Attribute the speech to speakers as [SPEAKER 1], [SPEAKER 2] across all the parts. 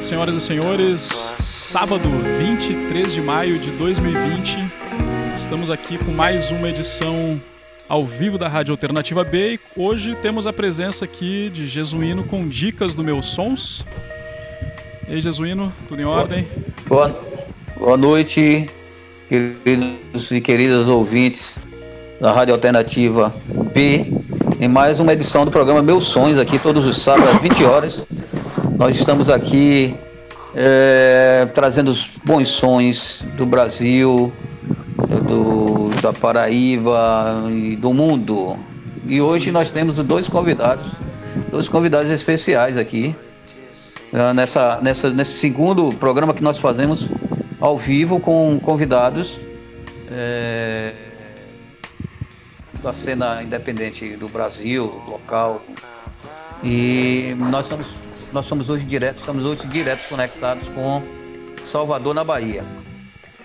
[SPEAKER 1] Noite, senhoras e senhores. Sábado, 23 de maio de 2020. Estamos aqui com mais uma edição ao vivo da Rádio Alternativa B e hoje temos a presença aqui de Jesuíno com dicas do meus sons. E aí, Jesuíno, tudo em ordem?
[SPEAKER 2] Boa, boa noite, queridos e queridas ouvintes da Rádio Alternativa B, em mais uma edição do programa Meus Sonhos, aqui todos os sábados às 20 horas. Nós estamos aqui é, trazendo os bons sons do Brasil, do, da Paraíba e do mundo. E hoje nós temos dois convidados, dois convidados especiais aqui, é, nessa, nessa, nesse segundo programa que nós fazemos ao vivo com convidados é, da cena independente do Brasil, local. E nós somos nós somos hoje diretos, estamos hoje diretos conectados com Salvador, na Bahia.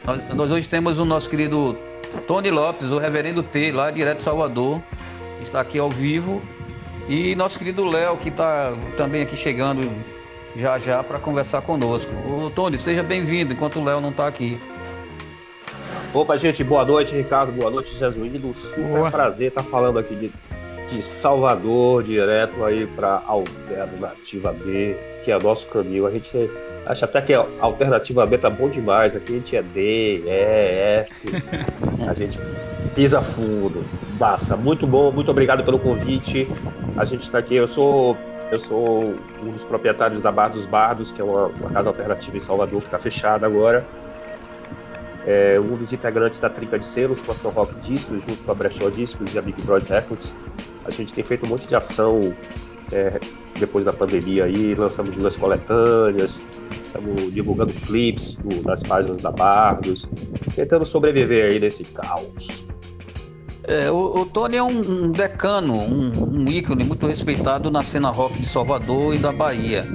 [SPEAKER 2] Nós, nós, hoje temos o nosso querido Tony Lopes, o reverendo T, lá direto de Salvador, está aqui ao vivo. E nosso querido Léo, que está também aqui chegando já já para conversar conosco. O Tony, seja bem-vindo, enquanto o Léo não está aqui.
[SPEAKER 3] Opa, gente, boa noite, Ricardo, boa noite, Jesuíno. Super boa. prazer estar falando aqui de de Salvador direto aí para Alternativa B, que é o nosso caminho. A gente acha até que a Alternativa B tá bom demais. Aqui a gente é D, E, F. A gente pisa fundo. Massa, muito bom, muito obrigado pelo convite. A gente está aqui, eu sou eu sou um dos proprietários da Bar dos Bardos, que é uma, uma casa alternativa em Salvador que está fechada agora. É um dos integrantes da Trinca de Selos, com a São Rock Discos, junto com a Brechó Discos e a Big Bros Records. A gente tem feito um monte de ação é, depois da pandemia aí, lançamos duas coletâneas, estamos divulgando clips das páginas da Bardos, tentando sobreviver aí nesse caos.
[SPEAKER 2] É, o, o, Tony é um, um decano, um, um, ícone muito respeitado na cena rock de Salvador e da Bahia.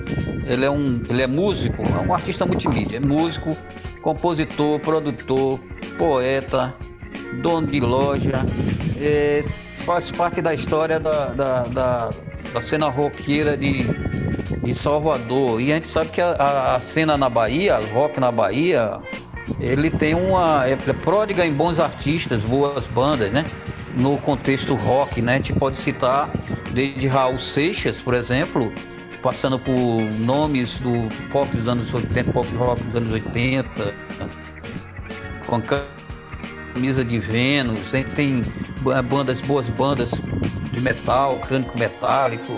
[SPEAKER 2] Ele é, um, ele é músico, é um artista multimídia, é músico, compositor, produtor, poeta, dono de loja, é, faz parte da história da, da, da, da cena roqueira de, de Salvador. E a gente sabe que a, a cena na Bahia, rock na Bahia, ele tem uma. É, é pródiga em bons artistas, boas bandas, né? No contexto rock, né? A gente pode citar desde Raul Seixas, por exemplo, passando por nomes do pop dos anos 80, pop rock dos anos 80, com Camisa de Vênus, a gente tem bandas, boas bandas de metal, crânico metálico,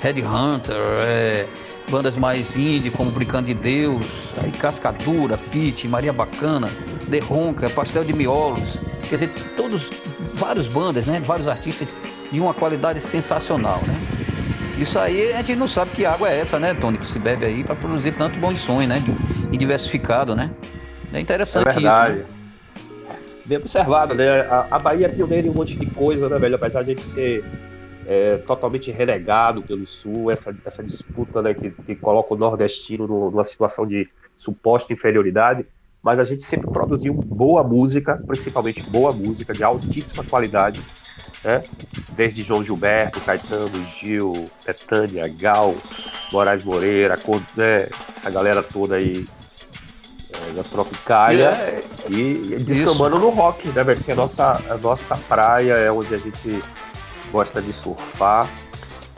[SPEAKER 2] Headhunter, é, bandas mais indie como Brincando de Deus, aí Cascadura, Pete, Maria Bacana, The Ronca, Pastel de Miolos, quer dizer, todos, várias bandas, né? Vários artistas de uma qualidade sensacional, né? Isso aí a gente não sabe que água é essa, né, Tony, que se bebe aí para produzir tanto bons sonhos, né? E diversificado, né? É interessante
[SPEAKER 3] é verdade. isso. Né? Bem observado, né? A, a Bahia é pioneira em um monte de coisa, né, velho? Apesar de a gente ser é, totalmente relegado pelo Sul, essa, essa disputa né, que, que coloca o nordestino numa situação de suposta inferioridade, mas a gente sempre produziu boa música, principalmente boa música de altíssima qualidade, né? Desde João Gilberto, Caetano, Gil, Betânia, Gal, Moraes Moreira, né? essa galera toda aí da Tropicália é, e, e descambando no rock, né, velho? Porque a nossa, a nossa praia é onde a gente gosta de surfar.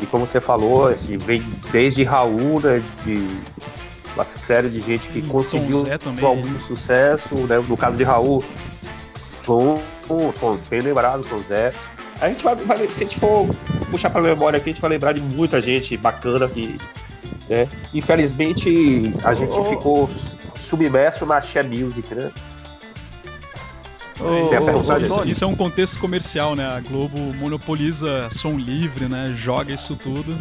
[SPEAKER 3] E como você falou, assim, vem desde Raul, né, de uma série de gente que conseguiu algum sucesso, né? No caso de Raul, Tom, Tom bem lembrado, Tom Zé. A gente vai, vai, se a gente for puxar pra memória aqui, a gente vai lembrar de muita gente bacana que, né? Infelizmente, a gente oh, ficou submerso na Share Music, né?
[SPEAKER 1] Oh, isso, isso, é um contexto comercial, né? A Globo monopoliza som livre, né? Joga isso tudo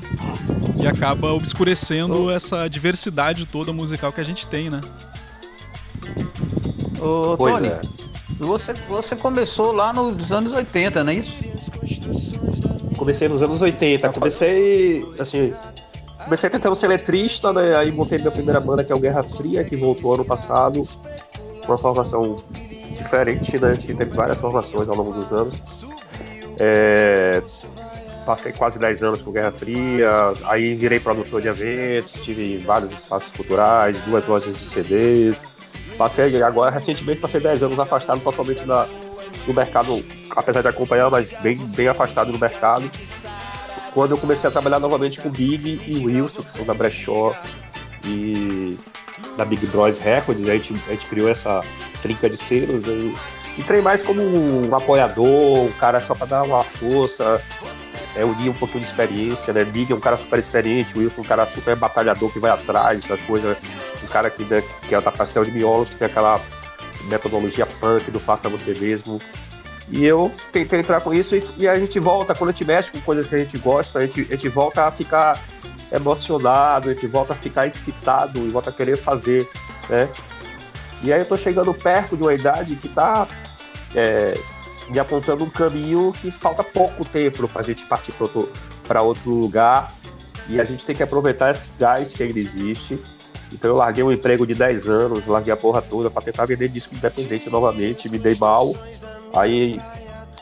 [SPEAKER 1] e acaba obscurecendo oh. essa diversidade toda musical que a gente tem, né?
[SPEAKER 2] Ô, Tony, é. você, você começou lá nos anos 80, não é isso?
[SPEAKER 3] Comecei nos anos 80. Comecei, assim, comecei tentando ser letrista, né? Aí montei minha primeira banda, que é o Guerra Fria, que voltou ano passado. Uma formação diferente, né? A gente teve várias formações ao longo dos anos. É... passei quase 10 anos com Guerra Fria, aí virei produtor de eventos, tive vários espaços culturais, duas lojas de CDs. Passei agora, recentemente, passei 10 anos afastado totalmente da, do mercado, apesar de acompanhar, mas bem, bem afastado do mercado. Quando eu comecei a trabalhar novamente com Big e Wilson, que são da Brechó e da Big Bros Records, a gente, a gente criou essa trinca de selos. Né? Entrei mais como um apoiador, um cara só para dar uma força, é, unir um pouquinho de experiência, né? Big é um cara super experiente, o Wilson é um cara super batalhador que vai atrás da coisa, um cara que, né, que é da pastel de miolos, que tem aquela metodologia punk do faça você mesmo. E eu tentei entrar com isso e, e, a gente volta, quando a gente mexe com coisas que a gente gosta, a gente, a gente volta a ficar emocionado, a gente volta a ficar excitado e volta a querer fazer, né? E aí eu tô chegando perto de uma idade que tá é, me apontando um caminho que falta pouco tempo para a gente partir para outro, outro lugar e a gente tem que aproveitar esse gás que ainda existe. Então eu larguei um emprego de 10 anos, larguei a porra toda para tentar vender disco independente novamente, me dei mal. Aí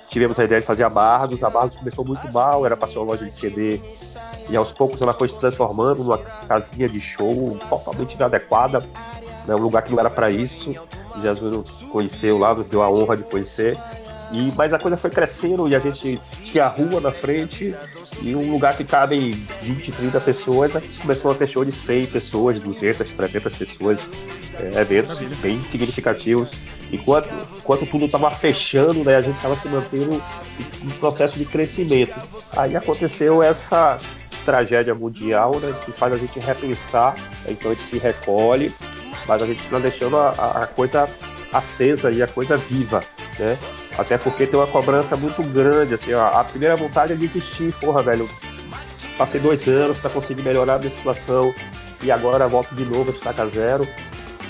[SPEAKER 3] tivemos a ideia de fazer a Bardos, a Bardos começou muito mal, era para ser uma loja de CD e aos poucos ela foi se transformando numa casinha de show totalmente inadequada, né, um lugar que não era para isso. Jesus nos conheceu lá, nos deu a honra de conhecer. E, mas a coisa foi crescendo e a gente tinha a rua na frente e um lugar que cabem 20, 30 pessoas, começou a ter show de 100 pessoas, 200, 300 pessoas, é, eventos bem significativos. Enquanto, enquanto tudo estava fechando, né, a gente estava se mantendo em processo de crescimento. Aí aconteceu essa tragédia mundial né, que faz a gente repensar, então a gente se recolhe, mas a gente está deixando a, a coisa acesa e a coisa viva, né? Até porque tem uma cobrança muito grande, assim, ó, a primeira vontade é desistir, porra, velho. Passei dois anos para conseguir melhorar a minha situação e agora volto de novo a estaca zero.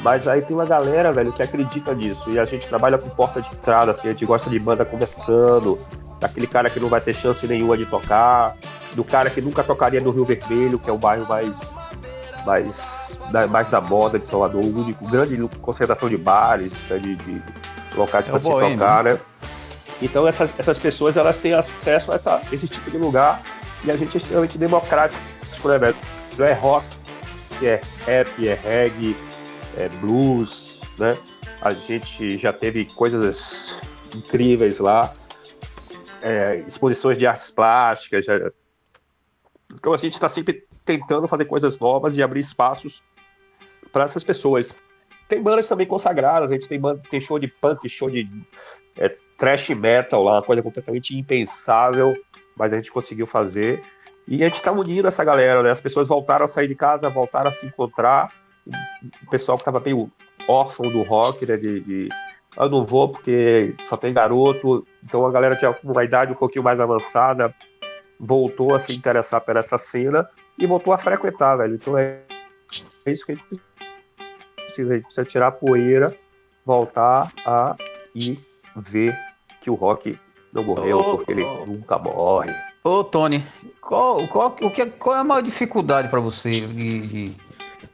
[SPEAKER 3] Mas aí tem uma galera, velho, que acredita nisso. E a gente trabalha com porta de entrada, assim, a gente gosta de banda conversando, daquele cara que não vai ter chance nenhuma de tocar, do cara que nunca tocaria no Rio Vermelho, que é o bairro mais, mais, mais da moda de Salvador, o único grande concentração de bares, né, de, de locais é para se tocar, né? Então essas, essas pessoas elas têm acesso a essa, esse tipo de lugar e a gente é extremamente democrático, né, velho? É rock, é rap, é reggae, é blues, né? A gente já teve coisas incríveis lá, é, exposições de artes plásticas. Já... Então a gente está sempre tentando fazer coisas novas e abrir espaços para essas pessoas. Tem bandas também consagradas, a gente tem, banda, tem show de punk, show de é, trash metal lá, uma coisa completamente impensável, mas a gente conseguiu fazer. E a gente está unindo essa galera, né? As pessoas voltaram a sair de casa, voltaram a se encontrar. O pessoal que estava meio órfão do rock, né? De, de, eu não vou porque só tem garoto. Então a galera tinha uma idade um pouquinho mais avançada voltou a se interessar por essa cena e voltou a frequentar, velho. Então é, é isso que a gente precisa. A gente precisa tirar a poeira, voltar a ir ver que o Rock não morreu, ô, porque ele nunca morre.
[SPEAKER 2] Ô, Tony, qual, qual, o que, qual é a maior dificuldade para você de, de,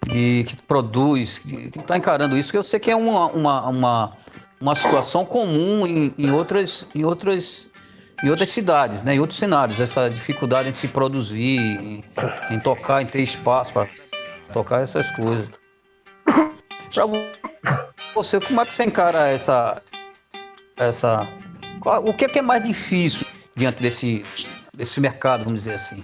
[SPEAKER 2] de, que produz, que está encarando isso? Que eu sei que é uma, uma, uma, uma situação comum em, em, outras, em, outras, em outras cidades, né? em outros cenários, essa dificuldade em se produzir, em, em tocar, em ter espaço para tocar essas coisas. Para você, como é que você encara essa, essa. O que é, que é mais difícil diante desse, desse mercado, vamos dizer assim?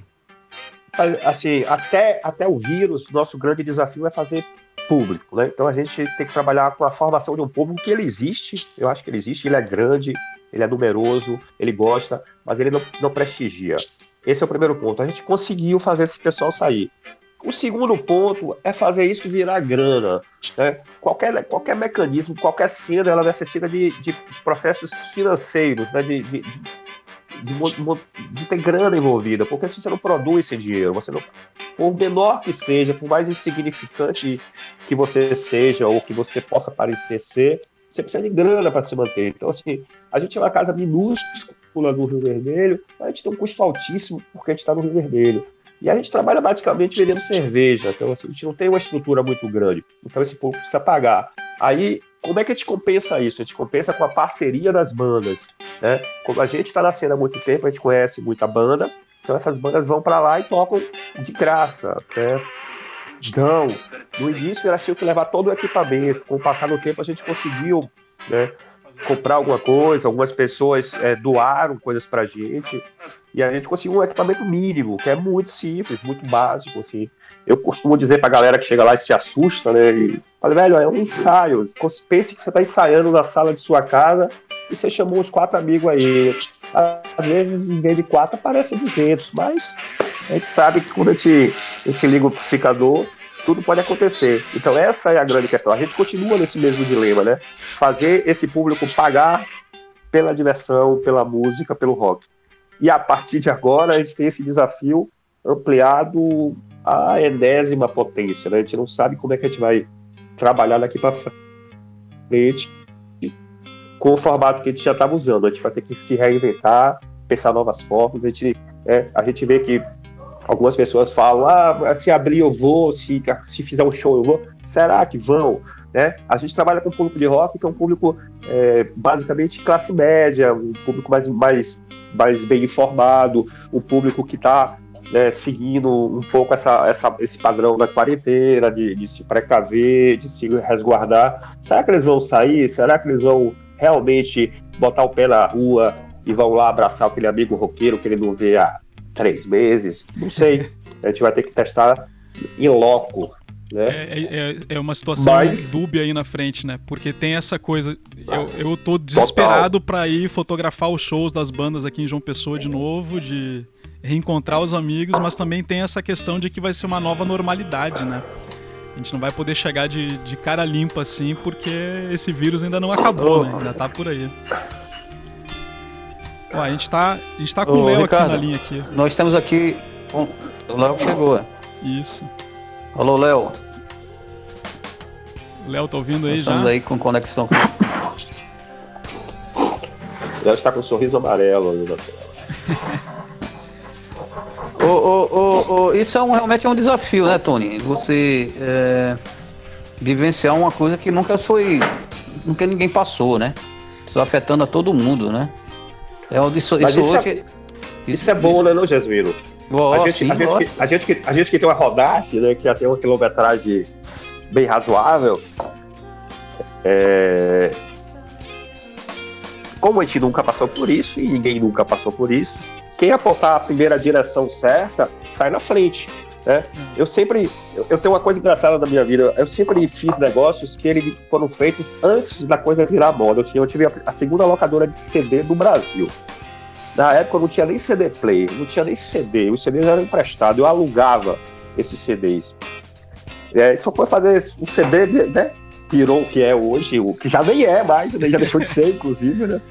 [SPEAKER 3] Assim, até, até o vírus, nosso grande desafio é fazer público, né? Então a gente tem que trabalhar com a formação de um público que ele existe, eu acho que ele existe, ele é grande, ele é numeroso, ele gosta, mas ele não, não prestigia. Esse é o primeiro ponto. A gente conseguiu fazer esse pessoal sair. O segundo ponto é fazer isso virar grana. Né? Qualquer, qualquer mecanismo, qualquer cena, ela necessita de, de, de processos financeiros, né? de, de, de, ter grana envolvida, porque se você não produz esse dinheiro, você não, por menor que seja, por mais insignificante que você seja ou que você possa parecer ser, você precisa de grana para se manter. Então, assim, a gente é uma casa minúscula no Rio Vermelho, mas a gente tem um custo altíssimo porque a gente está no Rio Vermelho. E a gente trabalha basicamente vendendo cerveja, então assim, a gente não tem uma estrutura muito grande. Então esse público precisa pagar. Aí, como é que a gente compensa isso? A gente compensa com a parceria das bandas. Né? Como a gente está na cena há muito tempo, a gente conhece muita banda, Então essas bandas vão para lá e tocam de graça. Né? Dão. No início elas tinham que levar todo o equipamento. Com o passar do tempo a gente conseguiu né, comprar alguma coisa, algumas pessoas é, doaram coisas pra gente e a gente conseguiu um equipamento mínimo, que é muito simples, muito básico, assim. Eu costumo dizer pra galera que chega lá e se assusta, né, e fala, velho, é um ensaio, pense que você tá ensaiando na sala de sua casa e você chamou uns quatro amigos aí. Às vezes, em vez de quatro, aparece 200, mas a gente sabe que quando a gente, a gente liga o amplificador, tudo pode acontecer. Então essa é a grande questão. A gente continua nesse mesmo dilema, né? Fazer esse público pagar pela diversão, pela música, pelo rock. E a partir de agora a gente tem esse desafio ampliado à enésima potência, né? A gente não sabe como é que a gente vai trabalhar daqui para frente com o formato que a gente já estava usando. A gente vai ter que se reinventar, pensar novas formas. A gente, é, a gente vê que Algumas pessoas falam, ah, se abrir eu vou, se, se fizer um show eu vou. Será que vão? Né? A gente trabalha com um público de rock que é um público é, basicamente classe média, um público mais, mais, mais bem informado, um público que está né, seguindo um pouco essa, essa, esse padrão da quarentena, de, de se precaver, de se resguardar. Será que eles vão sair? Será que eles vão realmente botar o pé na rua e vão lá abraçar aquele amigo roqueiro que ele não vê há três meses, não sei. A gente vai ter que testar em loco. Né?
[SPEAKER 1] É, é, é uma situação Mas... dúbia aí na frente, né? Porque tem essa coisa. Eu, eu tô desesperado para ir fotografar os shows das bandas aqui em João Pessoa de novo, de reencontrar os amigos, mas também tem essa questão de que vai ser uma nova normalidade, né? A gente não vai poder chegar de, de cara limpa assim, porque esse vírus ainda não acabou, né? Ainda tá por aí. Ó, a gente tá, a gente tá com Ô, o Léo aqui na linha aqui.
[SPEAKER 2] Nós temos aqui. o Léo chegou.
[SPEAKER 1] Isso.
[SPEAKER 2] Alô, Léo.
[SPEAKER 1] Léo, tá ouvindo aí
[SPEAKER 2] Nós
[SPEAKER 1] já?
[SPEAKER 2] Estamos aí com conexão.
[SPEAKER 3] Léo está com um sorriso amarelo ali na
[SPEAKER 2] ô, ô, ô, isso é um, realmente é um desafio, né, Tony? Você é, vivenciar uma coisa que nunca foi. Nunca ninguém passou, né? Isso afetando a todo mundo, né?
[SPEAKER 3] É isso, isso, isso, hoje... é, isso é bom, né, não, Jasmino? Oh, a, gente, sim, a, gente que, a, gente que, a gente que tem uma rodagem, né, que já tem uma quilometragem bem razoável, é... como a gente nunca passou por isso e ninguém nunca passou por isso, quem apontar a primeira direção certa sai na frente. Né? Eu sempre, eu tenho uma coisa engraçada na minha vida, eu sempre fiz negócios que eles foram feitos antes da coisa virar moda. Eu, tinha, eu tive a, a segunda locadora de CD do Brasil. Na época eu não tinha nem CD play, não tinha nem CD, os CDs eram emprestados, eu alugava esses CDs. É, só foi fazer um CD, né? Tirou o que é hoje, o que já nem é mais, né? já deixou de ser, inclusive, né?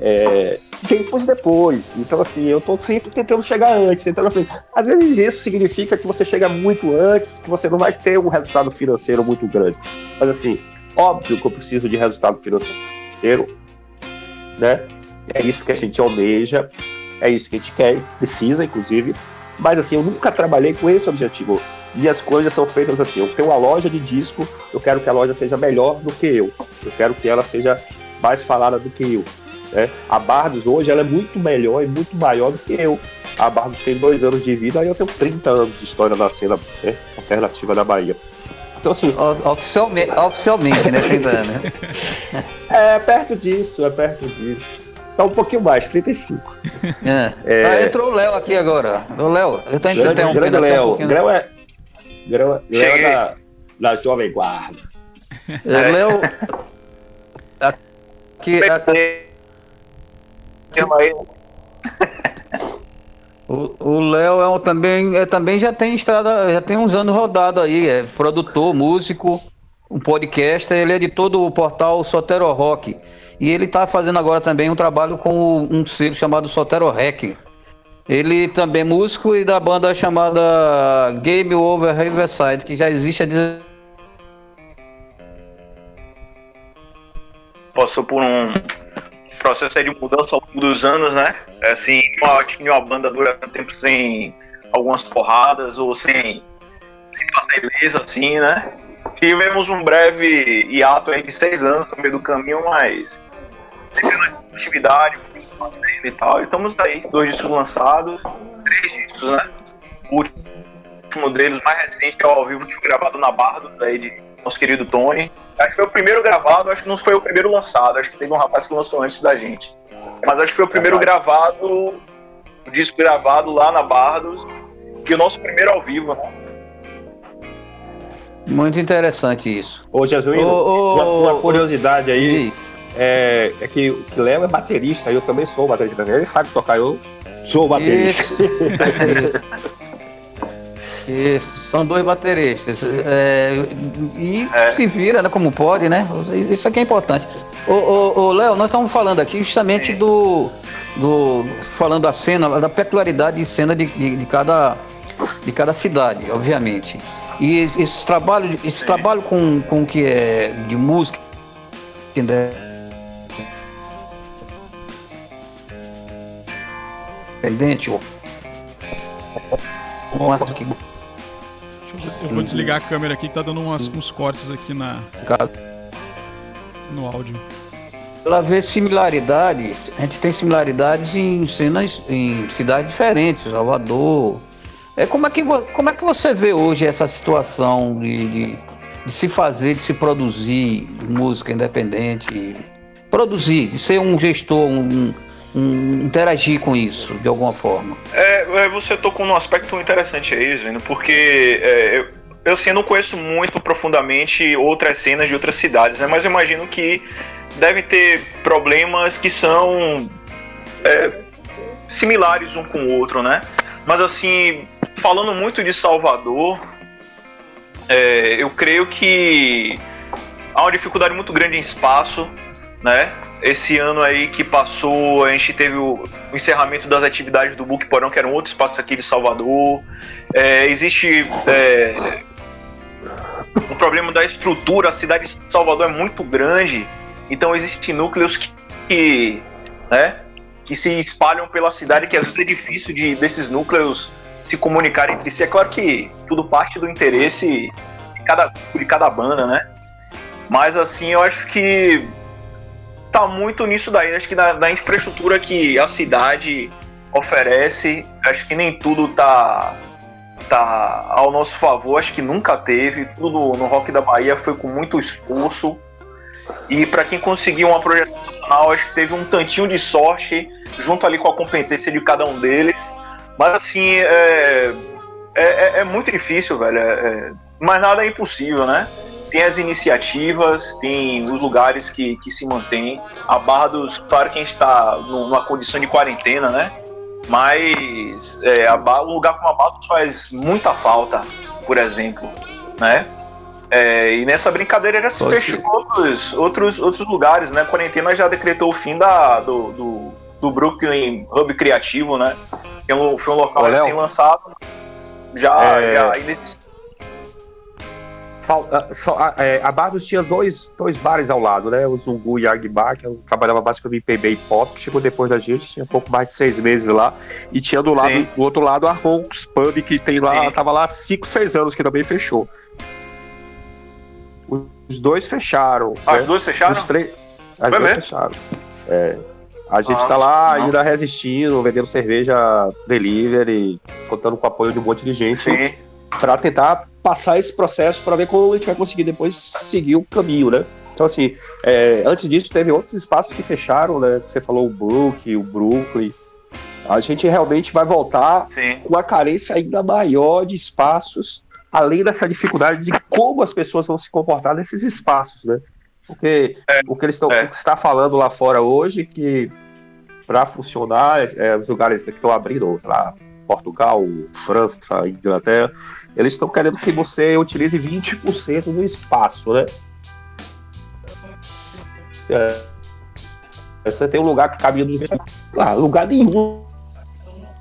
[SPEAKER 3] É, tempos depois. Então, assim, eu tô sempre tentando chegar antes, tentando frente. Às vezes isso significa que você chega muito antes, que você não vai ter um resultado financeiro muito grande. Mas, assim, óbvio que eu preciso de resultado financeiro, né? É isso que a gente almeja, é isso que a gente quer, precisa, inclusive. Mas, assim, eu nunca trabalhei com esse objetivo. E as coisas são feitas assim. Eu tenho uma loja de disco, eu quero que a loja seja melhor do que eu. Eu quero que ela seja mais falada do que eu. Né? A Bardos hoje ela é muito melhor e muito maior do que eu. A Bardos tem dois anos de vida, aí eu tenho 30 anos de história na cena né, alternativa da Bahia.
[SPEAKER 2] Então, assim. Oficialmente, oficialmente né, 30 anos. Né?
[SPEAKER 3] é perto disso, é perto disso. Tá um pouquinho mais, 35.
[SPEAKER 2] É. É... Ah, entrou o Léo aqui agora. O Léo, eu tô
[SPEAKER 3] interrompendo. Grande Léo. Um Léo é. Léo é da, da Jovem Guarda.
[SPEAKER 2] É. Léo. Aqui, aqui, aí. O Léo é um, também, é, também já tem estrada, já tem uns anos rodado aí, é produtor, músico, um podcaster, ele é editor do portal Sotero Rock. E ele está fazendo agora também um trabalho com um selo chamado Sotero Rec. Ele também é músico e da banda chamada Game Over Riverside, que já existe há
[SPEAKER 4] Passou por um, processo de mudança ao longo dos anos, né? É assim, eu acho que uma banda dura tempo sem algumas porradas ou sem, sem beleza, assim, né? Tivemos um breve hiato aí de seis anos no meio do caminho, mas atividade e tal. E estamos aí, dois discos lançados, três discos, né? O último deles, mais recente, é ao vivo, que foi gravado na Barra do de nosso querido Tony. Acho que foi o primeiro gravado, acho que não foi o primeiro lançado. Acho que teve um rapaz que lançou antes da gente. Mas acho que foi o primeiro gravado, o disco gravado lá na Bardos, e o nosso primeiro ao vivo, né?
[SPEAKER 2] Muito interessante isso.
[SPEAKER 3] Ô, Jesuíno, uma, uma, curiosidade aí. É, é, que o Léo é baterista, eu também sou baterista. Ele sabe tocar, eu sou baterista. Isso. isso.
[SPEAKER 2] Isso, são dois bateristas. É, e é. se vira né, como pode, né? Isso aqui é importante. Ô, Léo, nós estamos falando aqui justamente do, do. Falando da cena, da peculiaridade de cena de, de, de cada, de cada cidade, obviamente. E esse trabalho, esse trabalho com, com que é de música. Independente, ou uma que
[SPEAKER 1] eu vou desligar a câmera aqui que tá dando umas, uns cortes aqui na no áudio.
[SPEAKER 2] Ela vê similaridades, a gente tem similaridades em cenas em cidades diferentes, Salvador. É como é que como é que você vê hoje essa situação de, de, de se fazer, de se produzir música independente, produzir, de ser um gestor, um, um, interagir com isso de alguma forma.
[SPEAKER 4] É, é, você tocou num aspecto interessante aí, Zvino, porque é, eu, eu assim, não conheço muito profundamente outras cenas de outras cidades, né, mas eu imagino que devem ter problemas que são é, similares um com o outro, né? Mas assim, falando muito de Salvador, é, eu creio que há uma dificuldade muito grande em espaço, né? Esse ano aí que passou, a gente teve o, encerramento das atividades do Book Porão, que era um outro espaço aqui de Salvador. É, existe é, o problema da estrutura, a cidade de Salvador é muito grande, então existem núcleos que, que, né, que se espalham pela cidade, que às vezes é difícil de, desses núcleos se comunicarem entre si. É claro que tudo parte do interesse de cada, de cada banda, né? Mas assim, eu acho que tá muito nisso daí. Acho que na, na, infraestrutura que a cidade oferece, acho que nem tudo tá, tá ao nosso favor. Acho que nunca teve. Tudo no Rock da Bahia foi com muito esforço. E para quem conseguiu uma projeção nacional, acho que teve um tantinho de sorte, junto ali com a competência de cada um deles. Mas assim, é, é, é, é muito difícil, velho. É, é mas nada é impossível, né? Tem as iniciativas, tem os lugares que, que se mantêm. A Barra dos. Claro que a gente está numa condição de quarentena, né? Mas é, a barra, um lugar como a Barra faz muita falta, por exemplo, né? É, e nessa brincadeira já se fechou outros, outros, outros lugares, né? A quarentena já decretou o fim da, do, do, do Brooklyn Hub Criativo, né? Que é foi um local assim lançado. Já, é... já
[SPEAKER 3] ah, é, a Bardos tinha dois, dois bares ao lado, né? O Zungu e Yag Bar, que eu trabalhava basicamente em PB e Pop, que chegou depois da gente, tinha um pouco mais de seis meses lá. E tinha do, lado, do outro lado a Ronks Pub, que tem lá, Sim. tava lá há cinco, seis anos, que também fechou. Os dois fecharam.
[SPEAKER 4] Ah, né? Os dois fecharam? Os
[SPEAKER 3] três. As duas fecharam. É. A gente está ah, lá não. ainda resistindo, vendendo cerveja delivery, contando com o apoio de um monte de gente. Sim para tentar passar esse processo para ver como a gente vai conseguir depois seguir o caminho, né? Então, assim, é, antes disso, teve outros espaços que fecharam, né? Você falou o Brook, o Brooklyn. A gente realmente vai voltar Sim. com uma carência ainda maior de espaços, além dessa dificuldade de como as pessoas vão se comportar nesses espaços, né? Porque é, o que eles estão é. está falando lá fora hoje, que para funcionar, é, os lugares que estão abrindo, sei lá, Portugal, França, Inglaterra, eles estão querendo que você utilize 20% do espaço, né? É, você tem um lugar que cabe no ah, lugar nenhum.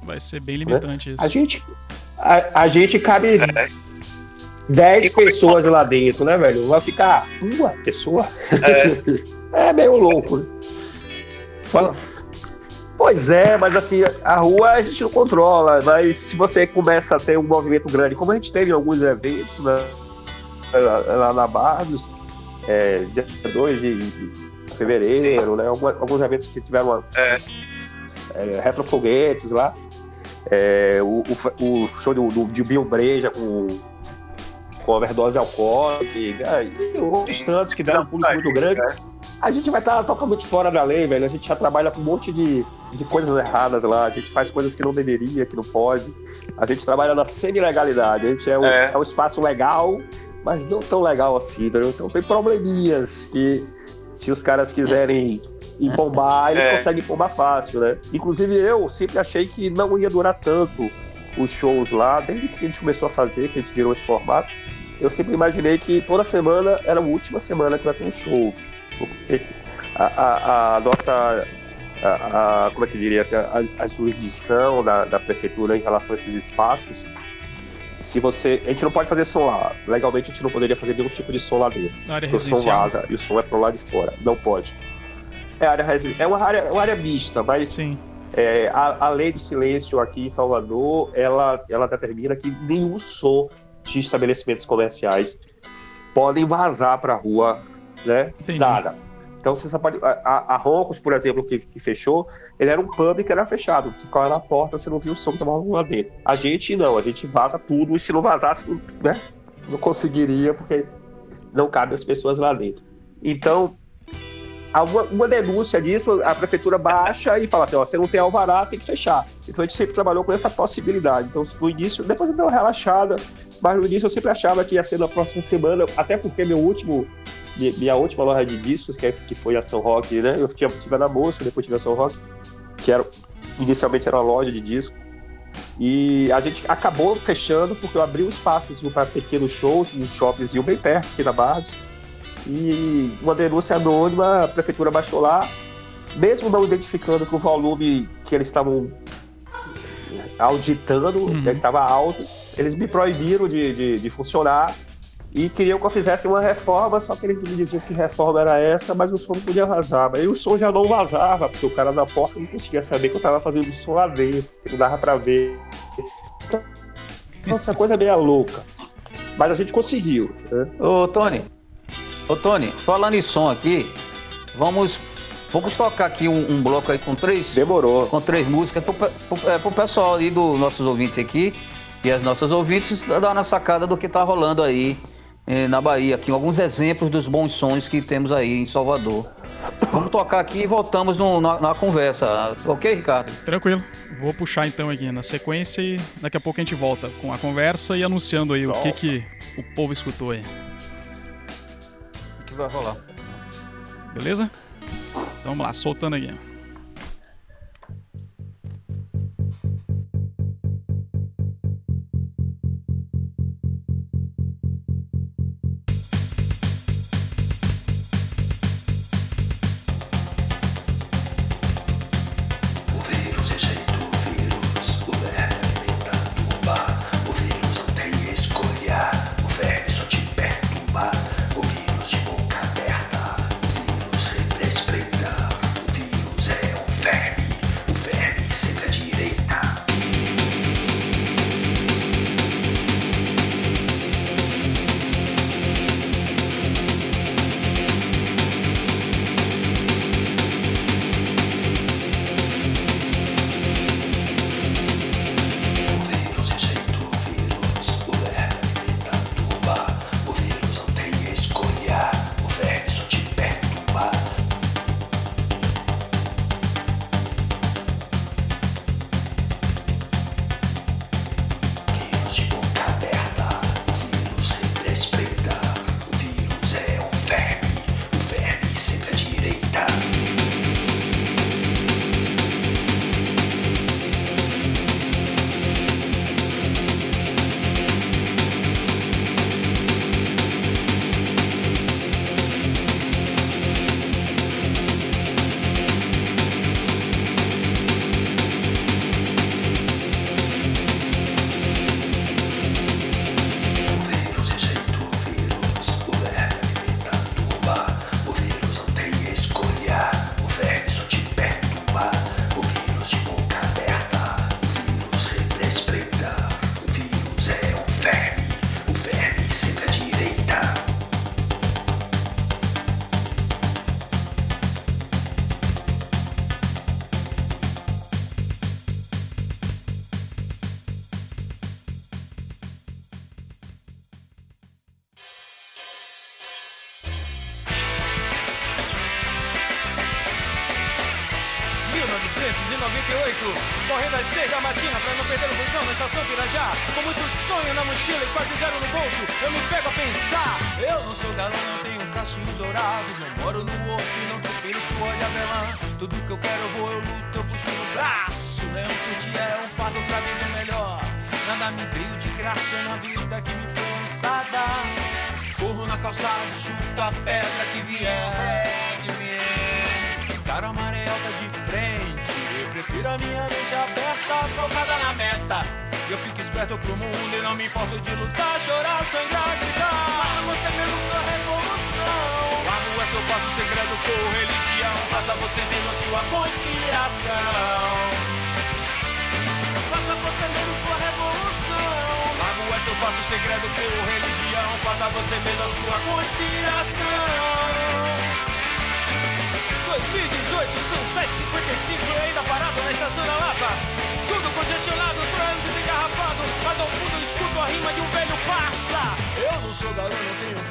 [SPEAKER 1] Vai ser bem limitante
[SPEAKER 3] né?
[SPEAKER 1] isso.
[SPEAKER 3] A gente, a, a gente cabe 10 pessoas lá dentro, né, velho? Vai ficar uma pessoa. É, é meio louco. Né? Fala. Pois é, mas assim, a rua a gente não controla, mas se você começa a ter um movimento grande, como a gente teve em alguns eventos né, lá na Barros, é, dia 2 de, fevereiro, né? Alguns, alguns eventos que tiveram uma,
[SPEAKER 4] É.
[SPEAKER 3] é, retrofoguetes lá. É, o, o, o show do, do, de Bill Breja com, com overdose alcoólica né? e outros tantos que deram um público muito grande. A gente vai estar totalmente fora da lei, velho. A gente já trabalha com um monte de, de coisas erradas lá. A gente faz coisas que não deveria, que não pode. A gente trabalha na semi-legalidade. A gente é um,
[SPEAKER 4] É.
[SPEAKER 3] é um espaço legal, mas não tão legal assim, entendeu? Então tem probleminhas que se os caras quiserem empombar, eles
[SPEAKER 4] É.
[SPEAKER 3] conseguem empombar fácil, né? Inclusive eu sempre achei que não ia durar tanto os shows lá, desde que a gente começou a fazer, que a gente virou esse formato. Eu sempre imaginei que toda semana era a última semana que vai ter um show. A, a- a nossa. A, como é que diria? A, a jurisdição da, da prefeitura em relação a esses espaços. Se você. A gente não pode fazer som lá. Legalmente a gente não poderia fazer nenhum tipo de som lá dentro.
[SPEAKER 1] Área
[SPEAKER 3] o som vaza e o som é pro lado de fora. Não pode. É, área, é uma, área, uma área mista, mas
[SPEAKER 1] Sim.
[SPEAKER 3] é, a, a lei de silêncio aqui em Salvador, ela, ela determina que nenhum som de estabelecimentos comerciais podem vazar para a rua, né?
[SPEAKER 1] Entendi.
[SPEAKER 3] Nada. Então você só pode. A, a- Roncos, por exemplo, que, que fechou, ele era um pub que era fechado. Você ficava na porta, você não via o som tava lá dentro. A gente não, a gente vaza tudo, e se não vazasse, né? Não conseguiria, porque não cabe as pessoas lá dentro. Então, uma, uma denúncia disso, a prefeitura baixa e fala assim, ó, você não tem alvará, tem que fechar. Então a gente sempre trabalhou com essa possibilidade. Então no início, depois deu uma relaxada, mas no início eu sempre achava que ia ser na próxima semana, até porque meu último, minha última loja de discos, que, é- que foi a São Roque, né? Eu tinha, tive na Moça, depois tive a São Roque, que era, inicialmente era uma loja de disco. E a gente acabou fechando porque eu abri um espaço para pequenos shows, um shoppingzinho bem perto aqui na Barros. E uma denúncia anônima, a prefeitura baixou lá, mesmo não identificando que o volume que eles estavam auditando
[SPEAKER 1] Uhum.
[SPEAKER 3] né, que estava alto, eles me proibiram de, de, de funcionar e queriam que eu fizesse uma reforma, só que eles me diziam que reforma era essa, mas o som não podia vazar. Aí o som já não vazava, porque o cara na porta não conseguia saber que eu estava fazendo som lá dentro, que não dava para ver. Então, essa coisa é meio louca. Mas a gente conseguiu. Né?
[SPEAKER 2] Ô, Tony. Ô, Tony, falando em som aqui, vamos, vamos tocar aqui um, um bloco aí com três,
[SPEAKER 3] Demorou.
[SPEAKER 2] com três músicas pro, pro, é, pro pessoal aí dos nossos ouvintes aqui e as nossas ouvintes dar uma sacada do que tá rolando aí na Bahia. Aqui alguns exemplos dos bons sons que temos aí em Salvador. Vamos tocar aqui e voltamos no- na, na conversa. Ok, Ricardo?
[SPEAKER 1] Tranquilo. Vou puxar então aqui na sequência e daqui a pouco a gente volta com a conversa e anunciando aí o que,
[SPEAKER 3] Solta.
[SPEAKER 1] que o povo escutou aí.
[SPEAKER 2] O que vai rolar?
[SPEAKER 1] Beleza? Então vamos lá, soltando aqui.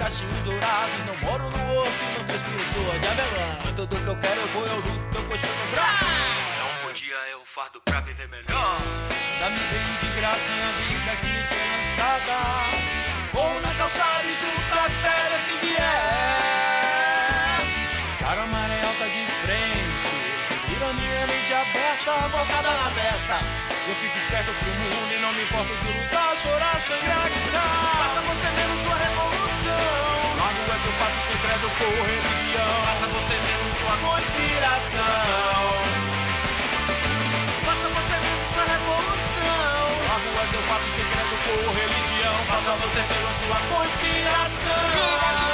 [SPEAKER 5] Cachinhos dourados Não moro no horto não transpiro sua de avelã Tudo que eu quero eu vou, eu luto, eu puxo no braço.
[SPEAKER 6] Não podia eu fardo pra viver melhor.
[SPEAKER 5] Dá-me veio de graça na vida que me foi lançada Vou na calçada e chuta a pedra que vier. Cara maré alta de frente Vira minha mente aberta, voltada na meta Eu fico esperto pro mundo e não me importo de lutar Chorar, sangrar, gritar. Faça você mesmo sua revolução. Largo é seu passo segredo por religião. Faça você mesmo sua conspiração. Faça você mesmo sua revolução. Largo é seu passo segredo por religião. Faça você mesmo sua conspiração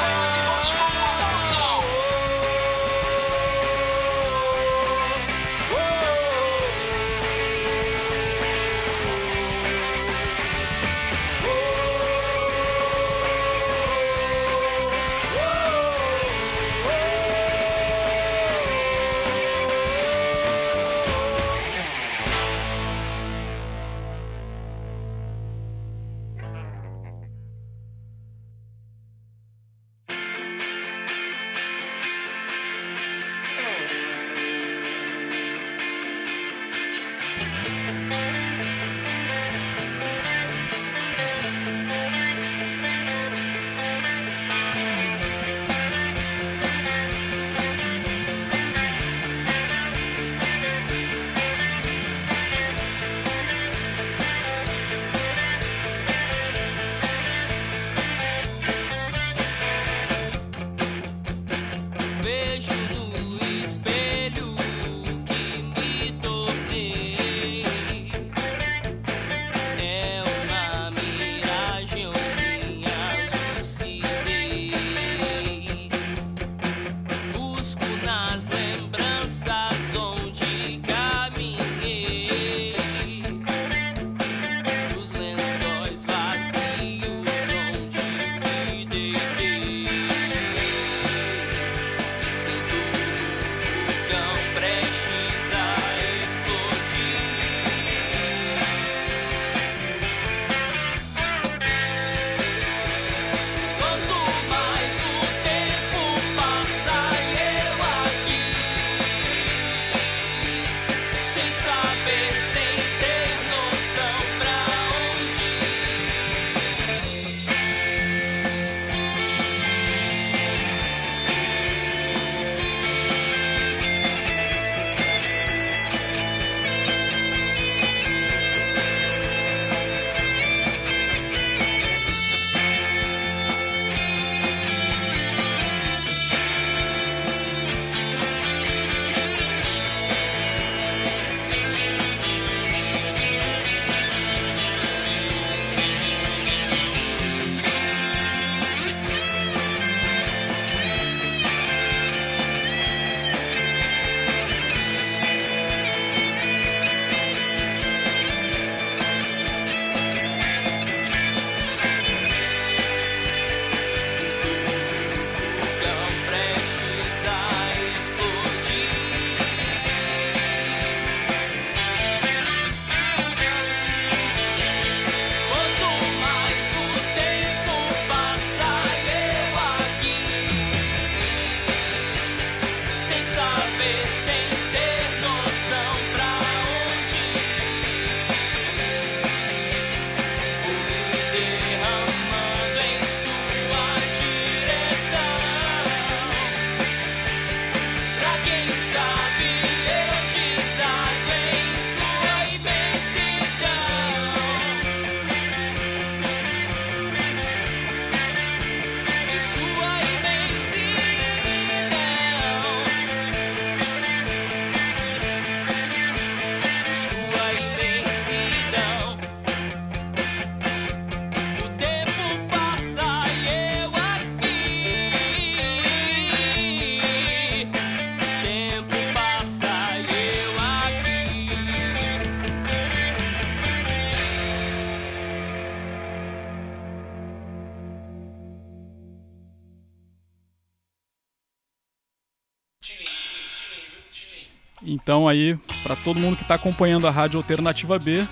[SPEAKER 1] Então aí, para todo mundo que está acompanhando a Rádio Alternativa B,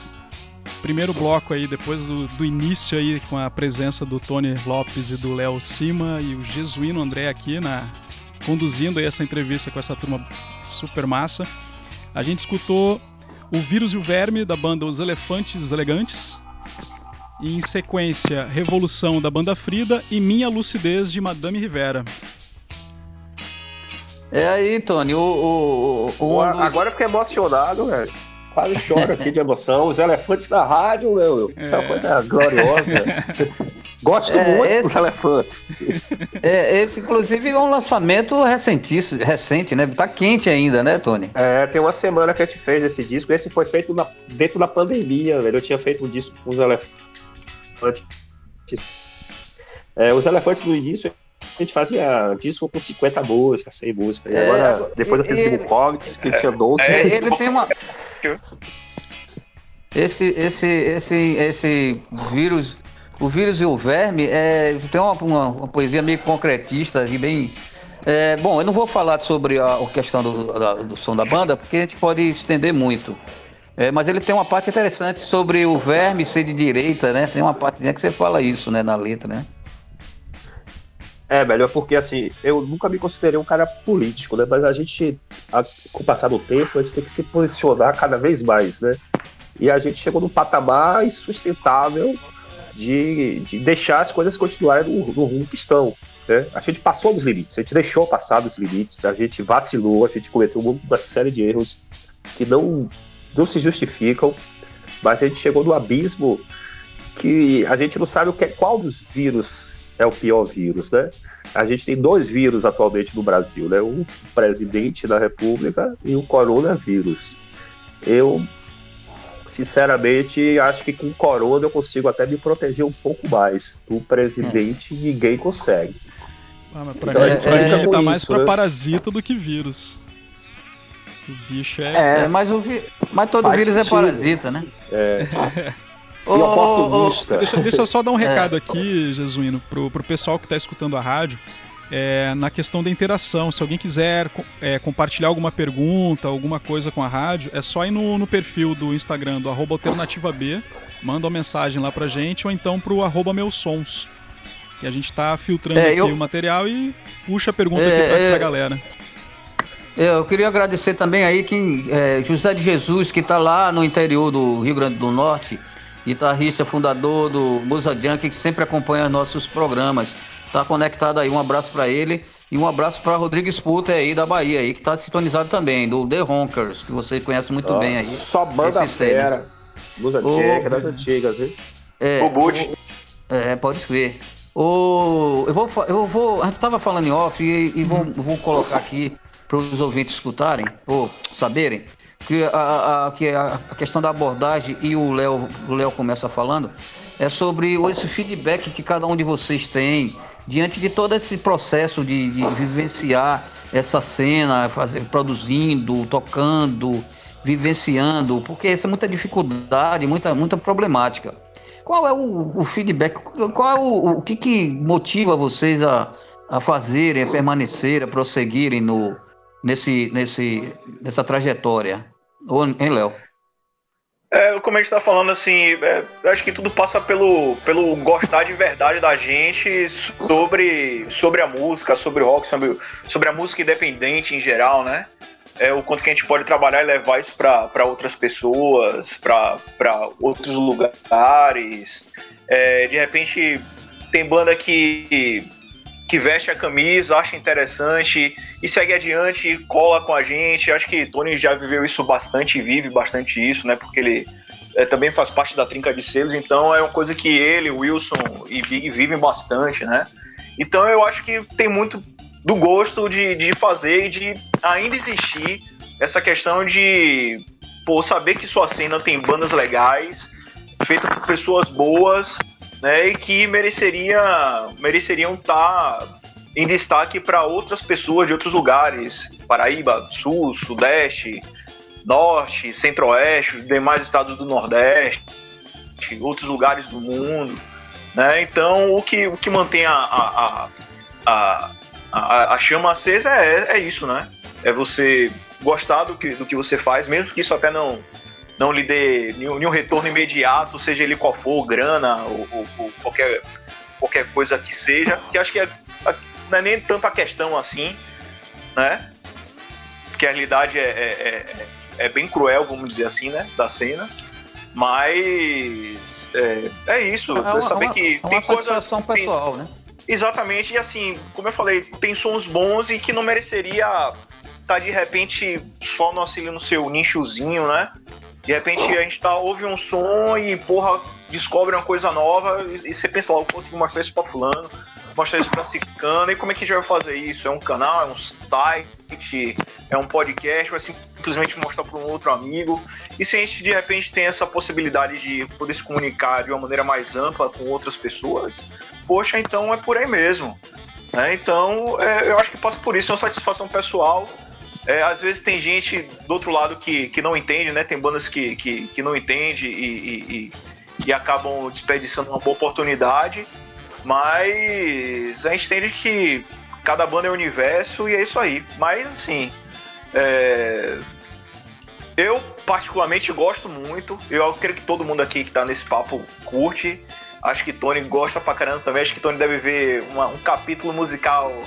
[SPEAKER 1] primeiro bloco aí, depois do, do, início aí, com a presença do Tony Lopes e do Léo Cima e o Jesuíno André aqui na conduzindo aí essa entrevista com essa turma super massa. A gente escutou o Vírus e o Verme da banda Os Elefantes Elegantes. E em sequência, Revolução da banda Frida e Minha Lucidez de Madame Rivera.
[SPEAKER 2] É aí, Tony, o. o, o
[SPEAKER 3] um dos... Agora eu fiquei emocionado, velho. Quase choro aqui de emoção. Os elefantes da rádio, meu. É. Isso é uma coisa gloriosa. Gosto é, muito esse, dos elefantes.
[SPEAKER 2] É, esse, inclusive, é um lançamento recentíssimo, recente, né? Tá quente ainda, né, Tony?
[SPEAKER 3] É, tem uma semana que a gente fez esse disco. Esse foi feito na, dentro da pandemia, velho. Eu tinha feito um disco com os elefantes. É, os elefantes no início a gente fazia disco com 50 músicas, 100 músicas. E é, agora, depois eu fiz o Comics, que tinha 12.
[SPEAKER 2] É, ele tem uma. Esse, esse, esse, esse vírus, o vírus e o verme, é, tem uma, uma, uma poesia meio concretista e bem. É, bom, eu não vou falar sobre a, a questão do, da, do som da banda, porque a gente pode estender muito. É, mas ele tem uma parte interessante sobre o verme ser de direita, né? Tem uma parte que você fala isso, né, na letra, né?
[SPEAKER 3] É, melhor porque assim, eu nunca me considerei um cara político, né? Mas a gente, a, com o passar do tempo, a gente tem que se posicionar cada vez mais, né? E a gente chegou num patamar insustentável de, de deixar as coisas continuarem no, no rumo que estão. Né? A gente passou dos limites, a gente deixou passar dos limites, a gente vacilou, a gente cometeu uma série de erros que não, não se justificam, mas a gente chegou no abismo que a gente não sabe o que, qual dos vírus é o pior vírus, né? A gente tem dois vírus atualmente no Brasil, né? O presidente da República e o coronavírus. Eu, sinceramente, acho que com o corona eu consigo até me proteger um pouco mais. Do presidente, ninguém consegue.
[SPEAKER 1] Ah, mas pra então, mim, pra mim ele tá mais pra né? parasita do que vírus. O bicho
[SPEAKER 2] é. É, mas, o vi... mas todo Faz vírus sentido. é parasita, né?
[SPEAKER 3] É. e oportunista.
[SPEAKER 1] Deixa, deixa eu só dar um é. recado aqui, Jesuíno, pro, pro pessoal que está escutando a rádio. É, na questão da interação. Se alguém quiser é, compartilhar alguma pergunta, alguma coisa com a rádio, é só ir no, no perfil do Instagram do arroba alternativa B, manda uma mensagem lá pra gente, ou então pro arroba meus sons. E a gente tá filtrando é, aqui eu... o material e puxa a pergunta é, aqui pra, pra é. galera.
[SPEAKER 2] Eu queria agradecer também aí quem é, José de Jesus, que está lá no interior do Rio Grande do Norte, guitarrista, fundador do Musa Junk, que sempre acompanha nossos programas. Tá conectado aí, um abraço para ele e um abraço para Rodrigues Puta aí da Bahia aí, que tá sintonizado também, do The Ronkers, que você conhece muito oh, bem aí.
[SPEAKER 3] Só banda fera. Musa Junk, das antigas, hein?
[SPEAKER 2] É, o Boot. É, pode escrever. O, eu, vou, eu vou. A gente tava falando em off e, e vou, vou colocar aqui para os ouvintes escutarem, ou saberem que a, a, que a questão da abordagem e o Léo o Léo começa falando é sobre esse feedback que cada um de vocês tem diante de todo esse processo de, de vivenciar essa cena, fazer, produzindo, tocando, vivenciando, porque essa é muita dificuldade, muita, muita problemática. Qual é o, o feedback? Qual é o, o que, que motiva vocês a, a fazerem, a permanecer, a prosseguirem no, nesse, nesse, nessa trajetória? Ou, hein, Léo?
[SPEAKER 4] É, como a gente tá falando, assim, é, acho que tudo passa pelo, pelo gostar de verdade da gente sobre, sobre a música, sobre o rock, sobre, sobre a música independente em geral, né? É, o quanto que a gente pode trabalhar e levar isso para outras pessoas, para outros lugares. É, de repente, tem banda que que veste a camisa, acha interessante e segue adiante, cola com a gente. Acho que Tony já viveu isso bastante e vive bastante isso, né? Porque ele é, também faz parte da trinca de selos, então é uma coisa que ele, Wilson e Big vivem bastante, né? Então eu acho que tem muito do gosto de, de fazer e de ainda existir essa questão de pô, saber que sua cena tem bandas legais, feita por pessoas boas né, e que mereceria, mereceriam estar tá em destaque para outras pessoas de outros lugares, Paraíba, Sul, Sudeste, Norte, Centro-Oeste, demais estados do Nordeste, outros lugares do mundo. Né? Então, o que, o que mantém a, a, a, a, a chama acesa é, é isso, né? é você gostar do que, do que você faz, mesmo que isso até não, não lhe dê nenhum, nenhum retorno imediato, seja ele qual for, grana ou, ou- ou qualquer, qualquer coisa que seja, que acho que é, não é nem tanto a questão assim, né? Porque a realidade é, é, é, é bem cruel, vamos dizer assim, né? Da cena. Mas é, é isso,
[SPEAKER 2] É
[SPEAKER 4] saber
[SPEAKER 2] uma-
[SPEAKER 4] que
[SPEAKER 2] é
[SPEAKER 4] tem coisas.
[SPEAKER 2] satisfação
[SPEAKER 4] tem-
[SPEAKER 2] pessoal, né?
[SPEAKER 4] Exatamente, e assim, como eu falei, tem sons bons e que não mereceria estar de repente só no auxílio no seu nichozinho, né? De repente a gente tá, ouve um som e, porra, descobre uma coisa nova e, e você pensa lá, pô, tem que mostrar isso pra fulano, mostrar isso pra cicano, e como é que a gente vai fazer isso? É um canal, é um site, é um podcast, vai simplesmente mostrar pra um outro amigo. E se a gente de repente tem essa possibilidade de poder se comunicar de uma maneira mais ampla com outras pessoas, poxa, então é por aí mesmo. né? Então, é, eu acho que passa por isso, é uma satisfação pessoal. É, às vezes tem gente do outro lado que, que não entende, né? Tem bandas que, que, que não entende e, e, e- e acabam desperdiçando uma boa oportunidade. Mas a gente entende que cada banda é um universo e é isso aí. Mas assim, é, eu particularmente gosto muito. Eu creio que todo mundo aqui que tá nesse papo curte. Acho que Tony gosta pra caramba também. Acho que Tony deve ver uma- um capítulo musical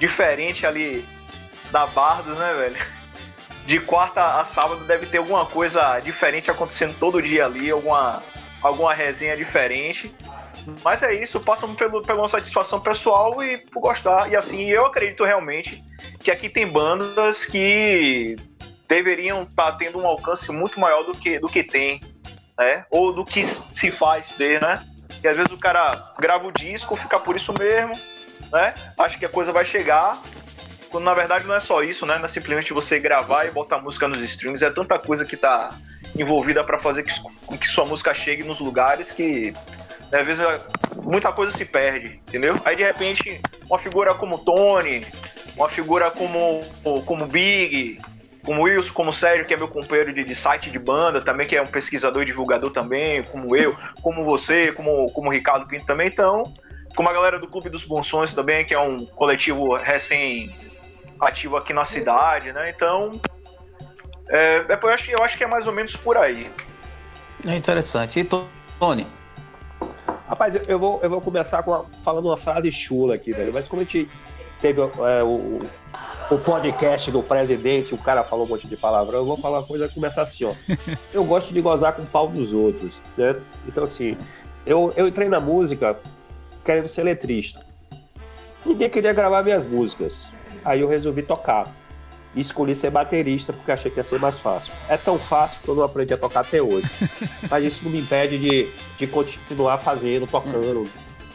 [SPEAKER 4] diferente ali da Bardos, né, velho? De quarta a sábado deve ter alguma coisa diferente acontecendo todo dia ali, alguma, alguma resenha diferente. Mas é isso, passam pelo, pela satisfação pessoal e por gostar. E assim, eu acredito realmente que aqui tem bandas que deveriam estar tendo um alcance muito maior do que, do que tem, né? Ou do que se faz ter, né? Que às vezes o cara grava o disco, fica por isso mesmo, né? Acha que a coisa vai chegar, quando na verdade não é só isso, né? Não é simplesmente você gravar e botar música nos streams, é tanta coisa que tá envolvida para fazer que, que sua música chegue nos lugares que né, às vezes muita coisa se perde, entendeu? Aí de repente uma figura como Tony, uma figura como como Big, como Wilson, como Sérgio, que é meu companheiro de, de site de banda, também que é um pesquisador e divulgador também, como eu, como você, como como o Ricardo Pinto também, então, como a galera do Clube dos Bons Sons também, que é um coletivo recém ativo aqui na cidade, né? Então, é, é, eu, acho, eu acho que é mais ou menos por aí.
[SPEAKER 2] É interessante. E Tony?
[SPEAKER 3] Rapaz, eu- vou, eu vou começar com a- falando uma frase chula aqui, velho. Mas como a gente teve é, o, o podcast do presidente, o cara falou um monte de palavrão, eu vou falar uma coisa que começa assim, ó. Eu gosto de gozar com o pau dos outros, né? Então, assim, eu, eu entrei na música querendo ser letrista. Ninguém queria gravar minhas músicas. Aí eu resolvi tocar. E escolhi ser baterista porque achei que ia ser mais fácil. É tão fácil que eu não aprendi a tocar até hoje. Mas isso não me impede de, de continuar fazendo, tocando.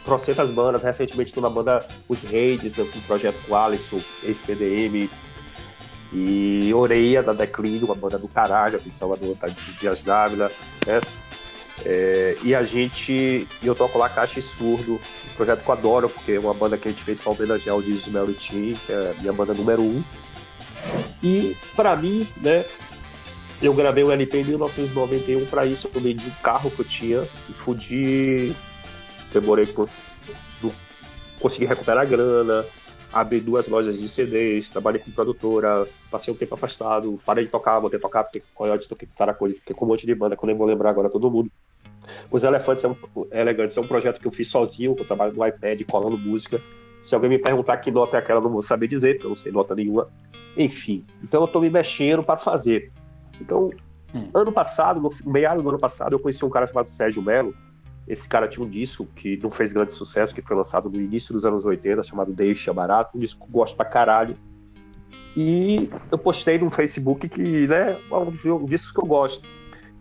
[SPEAKER 3] Trocentas bandas. Recentemente estou na banda Os Reis, né, com o projeto com o Alisson, ex-PDM. E Oreia, da Declínio, uma banda do caralho aqui de Salvador, tá de Dias Dávila. Né? É, e a gente. E eu toco lá Caixa e Surdo, um projeto que eu adoro, porque é uma banda que a gente fez para homenagear o Dizzy Melo Team, que é a minha banda número um. E para mim, né, eu gravei um LP em 1991 para isso. Eu vendi um carro que eu tinha e fudi. Demorei por. Consegui recuperar a grana, abri duas lojas de CDs, trabalhei com produtora, passei um tempo afastado, parei de tocar, voltei a tocar, porque Coyote, toquei Taracoli, fiquei com um monte de banda, que eu nem vou lembrar agora todo mundo. Os Elefantes é um, Elegantes é um projeto que eu fiz sozinho, que eu trabalho no iPad, colando música. Se alguém me perguntar que nota é aquela, eu não vou saber dizer, porque eu não sei nota nenhuma. Enfim, então eu tô me mexendo para fazer. Então,
[SPEAKER 2] Hum.
[SPEAKER 3] ano passado, no meado do ano passado, eu conheci um cara chamado Sérgio Melo. Esse cara tinha um disco que não fez grande sucesso, que foi lançado no início dos anos 80, chamado Deixa Barato, um disco que eu gosto pra caralho. E eu postei no Facebook que, né, é um um discos que eu gosto.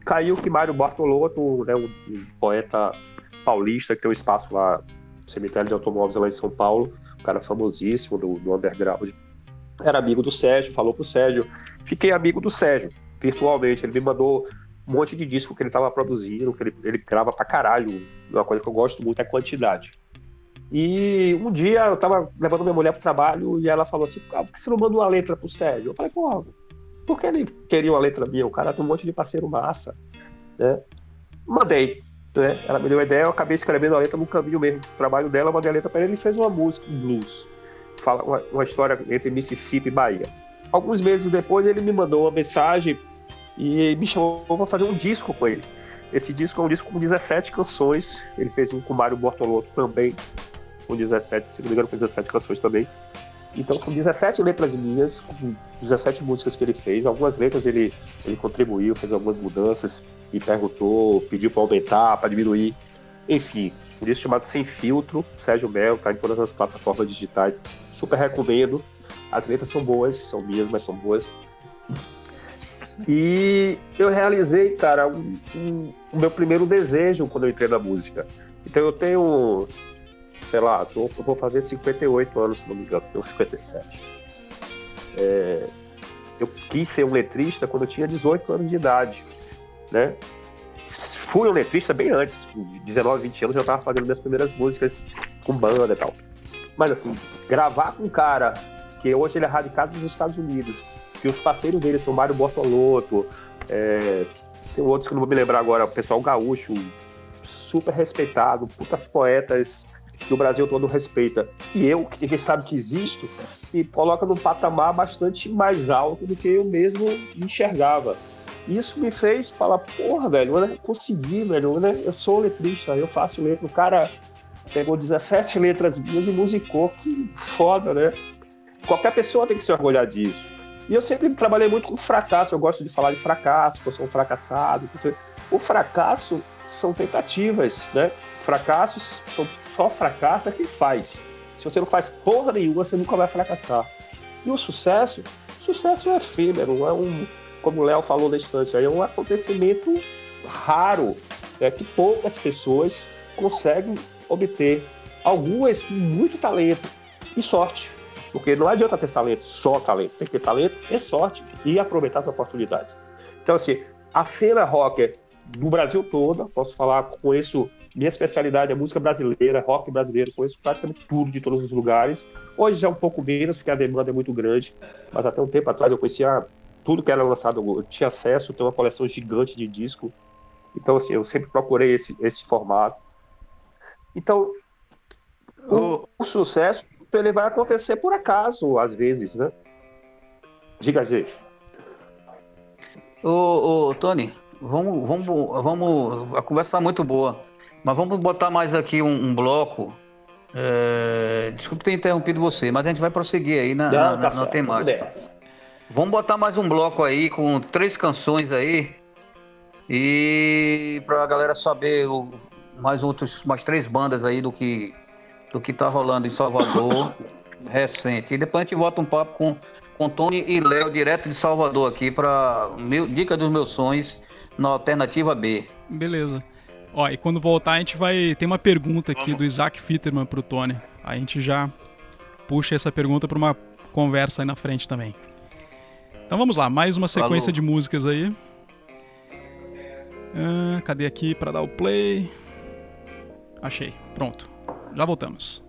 [SPEAKER 3] Caiu que Mário Bartolotto, né, um, poeta paulista que tem um espaço lá cemitério de automóveis lá em São Paulo, um cara famosíssimo do, do underground. Era amigo do Sérgio, falou pro Sérgio. Fiquei amigo do Sérgio, virtualmente. Ele me mandou um monte de disco que ele tava produzindo, que ele, ele grava pra caralho. Uma coisa que eu gosto muito é quantidade. E um dia eu tava levando minha mulher pro trabalho e ela falou assim: ah, por que você não manda uma letra pro Sérgio? Eu falei, pô, por que ele queria uma letra minha? O cara tem um monte de parceiro massa, né? Mandei, né? Ela me deu a ideia, eu acabei escrevendo a letra no caminho mesmo do trabalho dela, mandei a letra pra ele e fez uma música, um blues. Fala uma, uma história entre Mississippi e Bahia. alguns meses depois ele me mandou uma mensagem e me chamou para fazer um disco com ele. Esse disco é um disco com 17 canções. Ele fez um com Mário Bortolotto também, com 17, se não me engano, com 17 canções também. Então são 17 letras minhas, com 17 músicas que ele fez. Algumas letras ele, ele contribuiu, fez algumas mudanças, me perguntou, pediu para aumentar, para diminuir. Enfim, um disco chamado Sem Filtro, Sérgio Mel, tá em todas as plataformas digitais. Super recomendo. As letras são boas, são minhas, mas são boas. E eu realizei, cara, um, um, o meu primeiro desejo quando eu entrei na música. Então eu tenho, sei lá, tô, eu vou fazer 58 anos, se não me engano, tenho 57. É, eu quis ser um letrista quando eu tinha 18 anos de idade, né? Fui um letrista bem antes, de 19, 20 anos eu estava fazendo minhas primeiras músicas com banda e tal. Mas assim, gravar com um cara que hoje ele é radicado nos Estados Unidos, que os parceiros dele são Mário Bortolotto, é, tem outros que não vou me lembrar agora, o pessoal gaúcho, super respeitado, putas poetas que o Brasil todo respeita. E eu, que ninguém sabe que existo, me coloca num patamar bastante mais alto do que eu mesmo enxergava. Isso me fez falar, porra, velho, né? consegui, velho, né? Eu sou letrista, eu faço letra. O cara pegou 17 letras minhas e musicou, que foda, né? Qualquer pessoa tem que se orgulhar disso. E eu sempre trabalhei muito com fracasso, eu gosto de falar de fracasso, que eu sou um fracassado. O fracasso são tentativas, né? Fracassos são só fracassa quem faz. Se você não faz porra nenhuma, você nunca vai fracassar. E o sucesso, sucesso é efêmero, é um, como o Léo falou na instante, é um acontecimento raro, é que poucas pessoas conseguem obter. Algumas com muito talento e sorte. Porque não adianta ter talento, só talento. Tem que ter talento e sorte e aproveitar as oportunidades. Então, assim, a cena rocker do Brasil toda, posso falar, conheço, minha especialidade é música brasileira, rock brasileiro, conheço praticamente tudo de todos os lugares. Hoje já é um pouco menos, porque a demanda é muito grande, mas até um tempo atrás eu conhecia tudo que era lançado, eu tinha acesso, tenho uma coleção gigante de disco. Então, assim, eu sempre procurei esse, esse formato. Então, o, o sucesso ele vai acontecer por acaso, às vezes, né? Diga, gente.
[SPEAKER 2] Ô, ô, Tony, vamos, vamos, vamos. A conversa está muito boa, mas vamos botar mais aqui um, um bloco. É, desculpe ter interrompido você, mas a gente vai prosseguir aí na,
[SPEAKER 3] Não,
[SPEAKER 2] na,
[SPEAKER 3] tá
[SPEAKER 2] na
[SPEAKER 3] certo,
[SPEAKER 2] temática.
[SPEAKER 3] vamos
[SPEAKER 2] Vamos botar mais um bloco aí com três canções aí. E pra galera saber o- mais outros, mais três bandas aí do que do que tá rolando em Salvador recente. E depois a gente volta um papo com, com Tony e Léo, direto de Salvador aqui, para Dica dos Meus Sonhos na Alternativa B.
[SPEAKER 1] Beleza. Ó, e quando voltar a gente vai. Tem uma pergunta aqui do Isaac Fitterman pro Tony. A gente já puxa essa pergunta pra uma conversa aí na frente também. Então vamos lá, mais uma sequência
[SPEAKER 2] Falou.
[SPEAKER 1] de músicas aí. Ah, cadê aqui pra dar o play? Achei, pronto. Já voltamos.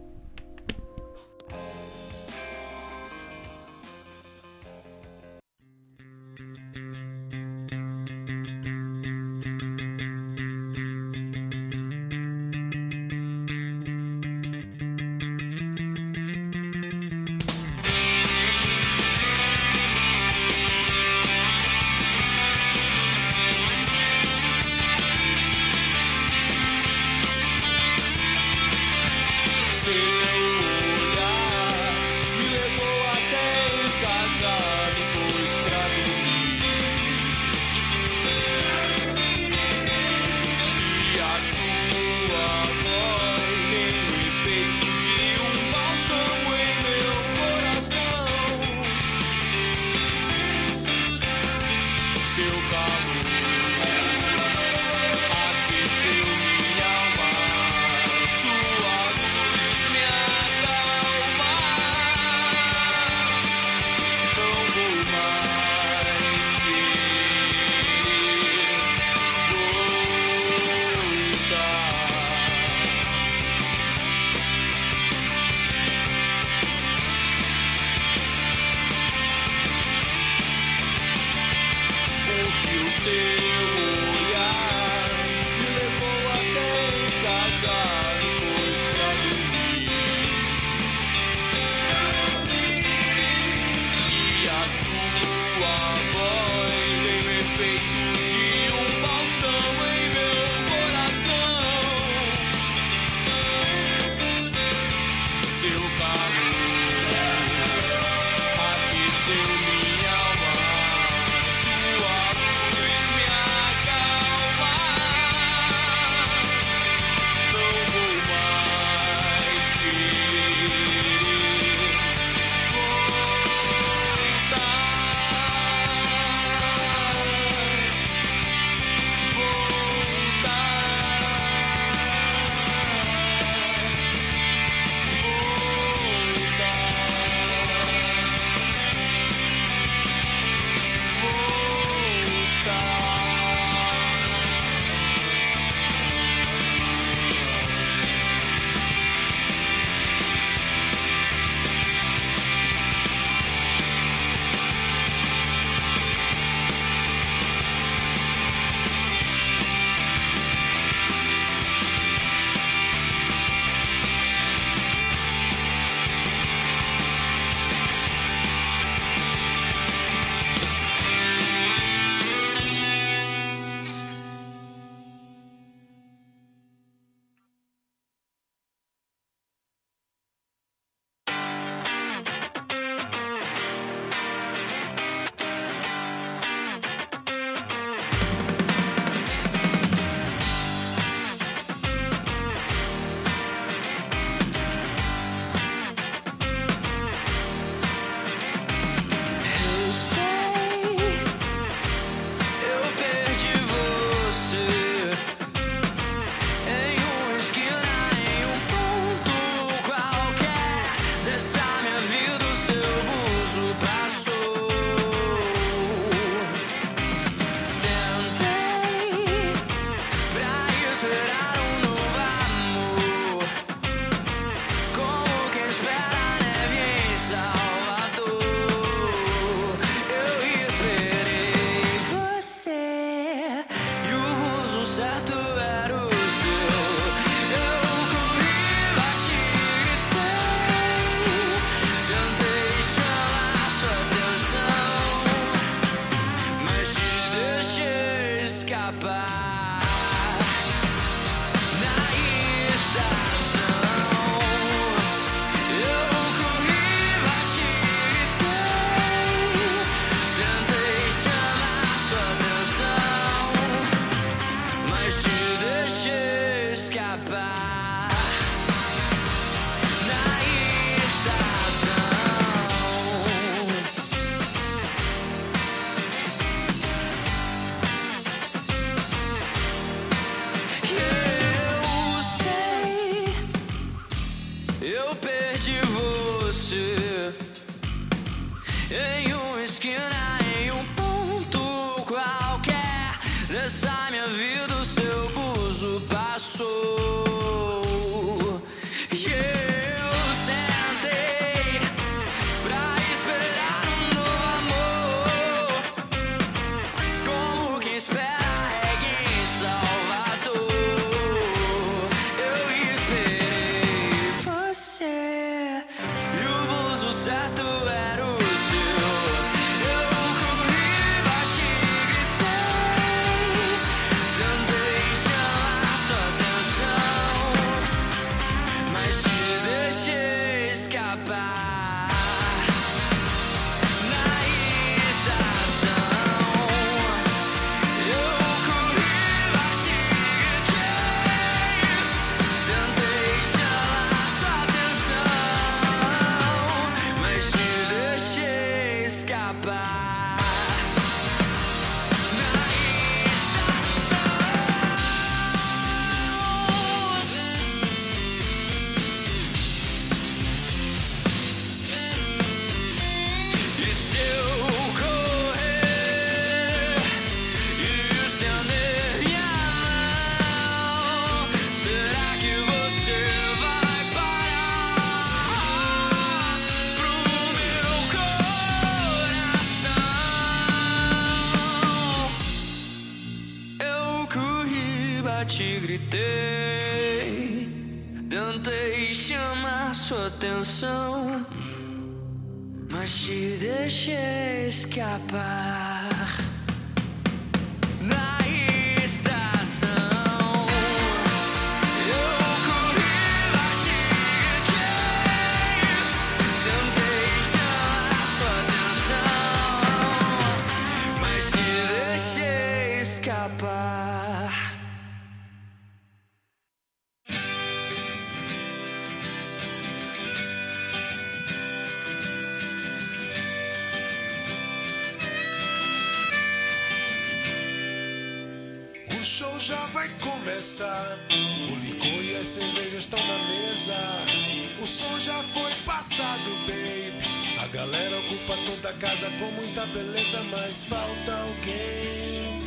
[SPEAKER 7] Beleza, mas falta alguém.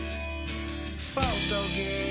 [SPEAKER 7] Falta alguém.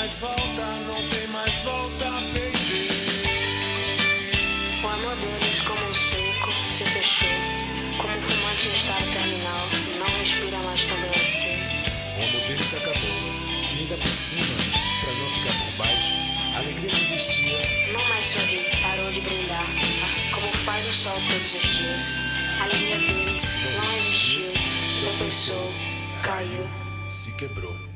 [SPEAKER 7] Mais volta, não tem mais volta, baby.
[SPEAKER 8] O amor deles, como um seco, se fechou. Como um fumante em estado terminal. Não respira mais tão bem assim.
[SPEAKER 7] O amor deles acabou. E ainda por cima, pra não ficar por baixo, a alegria que existia.
[SPEAKER 8] Não mais sorri, parou de brindar. Como faz o sol todos os dias. A alegria deles não existiu. Tropeçou, caiu.
[SPEAKER 7] se quebrou.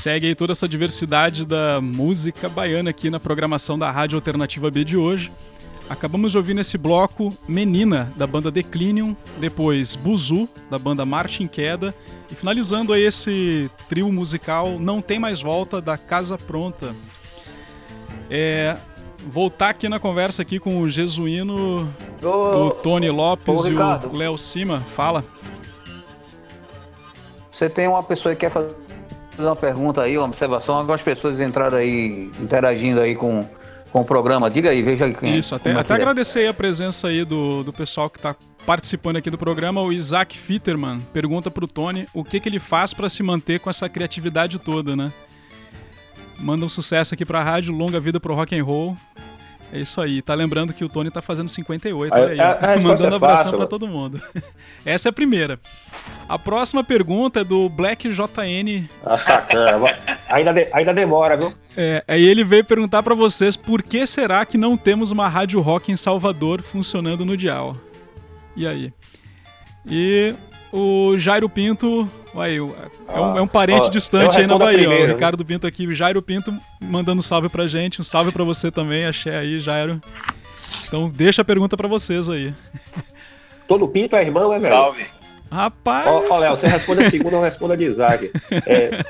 [SPEAKER 1] Segue aí toda essa diversidade da música baiana aqui na programação da Rádio Alternativa B de hoje. Acabamos de ouvir nesse bloco Menina, da banda Declinium, depois Buzu, da banda Martin Queda, e finalizando aí esse trio musical Não Tem Mais Volta, da Casa Pronta. É, voltar aqui na conversa aqui com o Jesuíno, o Tony Lopes
[SPEAKER 2] ô,
[SPEAKER 1] e o Léo Cima. Fala.
[SPEAKER 2] Você tem uma pessoa que quer fazer uma pergunta aí, uma observação. Algumas pessoas entraram aí, interagindo aí com, com o programa. Diga aí, veja aí quem
[SPEAKER 1] Isso, até,
[SPEAKER 2] é
[SPEAKER 1] até
[SPEAKER 2] é.
[SPEAKER 1] agradecer aí a presença aí do, do pessoal que está participando aqui do programa. O Isaac Fitterman pergunta pro Tony o que, que ele faz para se manter com essa criatividade toda, né? Manda um sucesso aqui pra rádio, longa vida pro rock and roll. É isso aí. Tá lembrando que o Tony tá fazendo 58, olha aí.
[SPEAKER 3] A- a- a
[SPEAKER 1] Mandando
[SPEAKER 3] é
[SPEAKER 1] abração pra todo mundo. Essa é a primeira. A próxima pergunta é do Black JN
[SPEAKER 3] Ah, sacana. ainda, de- ainda demora, viu?
[SPEAKER 1] é, aí ele veio perguntar pra vocês por que será que não temos uma rádio rock em Salvador funcionando no dial. E aí? E o Jairo Pinto, aí, o- é um, é um parente
[SPEAKER 3] ó,
[SPEAKER 1] distante aí na Bahia. ó, o? Ricardo Pinto aqui, o Jairo Pinto mandando um salve pra gente, um salve pra você também, achei aí, Jairo. Então deixa a pergunta pra vocês aí.
[SPEAKER 3] Todo pinto é irmão, é velho?
[SPEAKER 4] Salve.
[SPEAKER 1] Rapaz,
[SPEAKER 3] Ó, ó, Léo, você responde a segunda, eu respondo a de Isaac. É,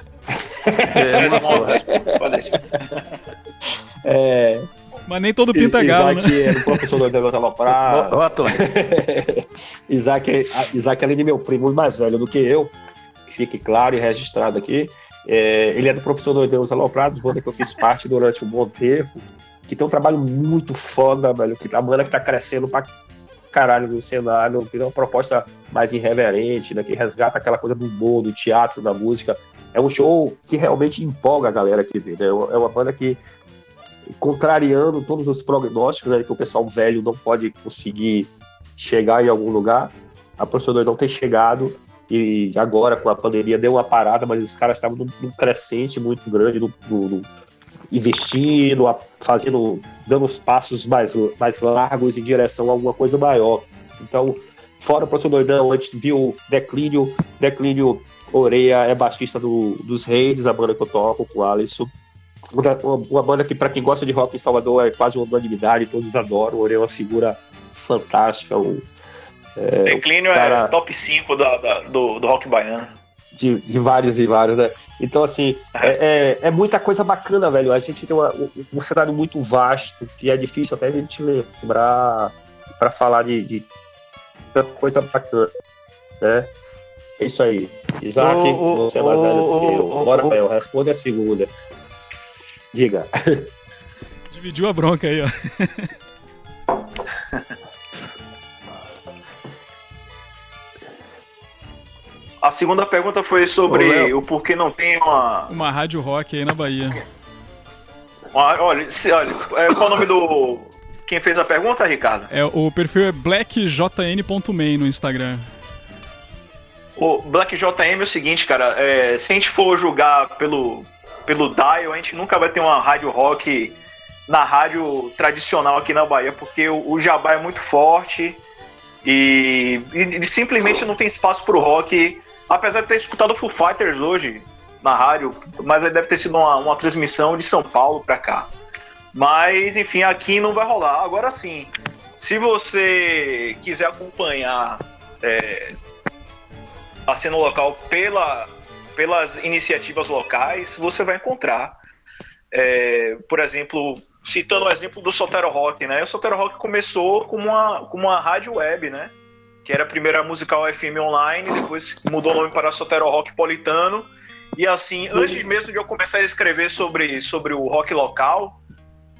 [SPEAKER 2] É,
[SPEAKER 3] é,
[SPEAKER 1] mas nem todo pinto é galo, né?
[SPEAKER 3] Isaac é um professor do negócio aloprado.
[SPEAKER 2] Ó.
[SPEAKER 3] Isaac, é- Isaac, além de meu primo mais velho do que eu, que fique claro e registrado aqui, é, ele é do professor do Deus Aloprado, banda que eu fiz parte durante um bom tempo, que tem um trabalho muito foda, velho, que a banda que tá crescendo pra caralho no cenário, que tem uma proposta mais irreverente, né, que resgata aquela coisa do humor, do teatro, da música. É um show que realmente empolga a galera que vê, né? É uma banda que, contrariando todos os prognósticos, né, que o pessoal velho não pode conseguir chegar em algum lugar, a professora não tem chegado e agora com a pandemia deu uma parada, mas os caras estavam num, crescente muito grande, no- no- investindo, a- fazendo, dando os passos mais, mais largos em direção a alguma coisa maior. Então, fora o professor Doidão, a gente viu Declínio, Declínio Oreia é baixista do, dos Reis, a banda que eu toco com o Alisson. Uma, uma- banda que, para quem gosta de rock em Salvador, é quase uma unanimidade, todos adoram. O Oreia é uma figura fantástica, um,
[SPEAKER 4] Declínio
[SPEAKER 3] cara-
[SPEAKER 4] é top 5 da, da- do, do rock baiano.
[SPEAKER 3] de, de vários e vários, né? Então, assim, é, é, é muita coisa bacana, velho. A gente tem uma- um, um cenário muito vasto, que é difícil até a gente lembrar para falar de, de coisa bacana, né? É isso aí. Isaac,
[SPEAKER 2] ô,
[SPEAKER 3] você é mais velho do que eu. Bora. Léo, responde a segunda. Diga.
[SPEAKER 1] Dividiu a bronca aí, ó.
[SPEAKER 4] A segunda pergunta foi sobre
[SPEAKER 2] Ô,
[SPEAKER 4] o porquê não tem uma.
[SPEAKER 1] Uma rádio rock aí na Bahia.
[SPEAKER 4] uma- olha, se- olha, é, qual o nome do. Quem fez a pergunta, Ricardo?
[SPEAKER 1] É, o perfil é blackjn.main no Instagram.
[SPEAKER 4] O Black JM é o seguinte, cara, é, se a gente for julgar pelo, pelo dial, a gente nunca vai ter uma rádio rock na rádio tradicional aqui na Bahia, porque o, o jabá é muito forte e, e- e simplesmente não tem espaço pro rock, apesar de ter escutado Foo Fighters hoje na rádio, mas aí deve ter sido uma, uma transmissão de São Paulo pra cá. Mas, enfim, aqui não vai rolar. Agora sim, se você quiser acompanhar é, a cena local pela, pelas iniciativas locais, você vai encontrar. É, por exemplo, citando o exemplo do Sotero Rock, né? O Sotero Rock começou como uma, como uma rádio web, né? Que era a primeira musical FM online, depois mudou o nome para Sotero Rock Politano. E assim, antes mesmo de eu começar a escrever sobre, sobre o rock local,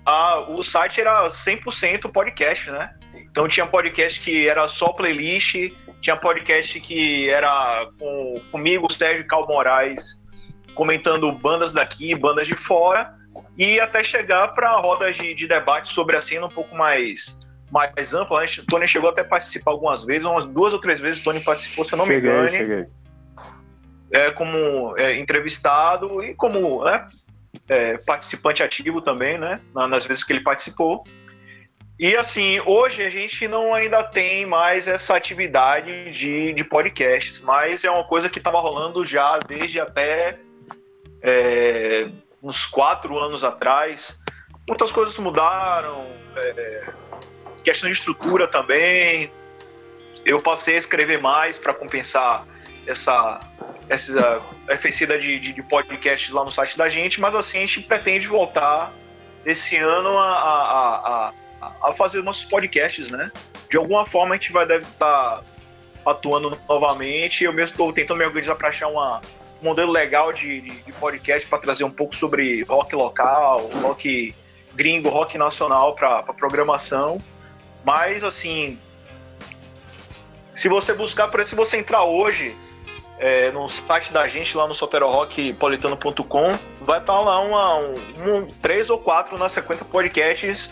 [SPEAKER 4] a- o site era 100% podcast, né? Então tinha podcast que era só playlist, tinha podcast que era com, comigo, Sérgio e Cal Moraes, comentando bandas daqui, bandas de fora, e até chegar para rodas de, de debate sobre a cena um pouco mais, mais ampla. O Tony chegou até a participar algumas vezes, umas duas ou três vezes o Tony participou, se eu não me
[SPEAKER 3] cheguei,
[SPEAKER 4] engane
[SPEAKER 3] cheguei.
[SPEAKER 4] é, como é, entrevistado e como né, é, participante ativo também, né? na- Nas vezes que ele participou. E assim, hoje a gente não ainda tem mais essa atividade de, de podcasts, mas é uma coisa que estava rolando já desde até é, uns quatro anos atrás. Muitas coisas mudaram, é, questão de estrutura também. Eu passei a escrever mais para compensar essa essa oferecida de, de, de podcast lá no site da gente, mas assim, a gente pretende voltar esse ano a, a, a, a fazer nossos podcasts, né? De alguma forma a gente vai deve estar atuando novamente. Eu mesmo estou tentando me organizar para achar uma, um modelo legal de, de, de podcast para trazer um pouco sobre rock local, rock gringo, rock nacional para programação. Mas assim, se você buscar por se você entrar hoje é, no site da gente lá no soterorockpolitano.com, vai estar lá uma, um, um- três ou quatro na sequência podcasts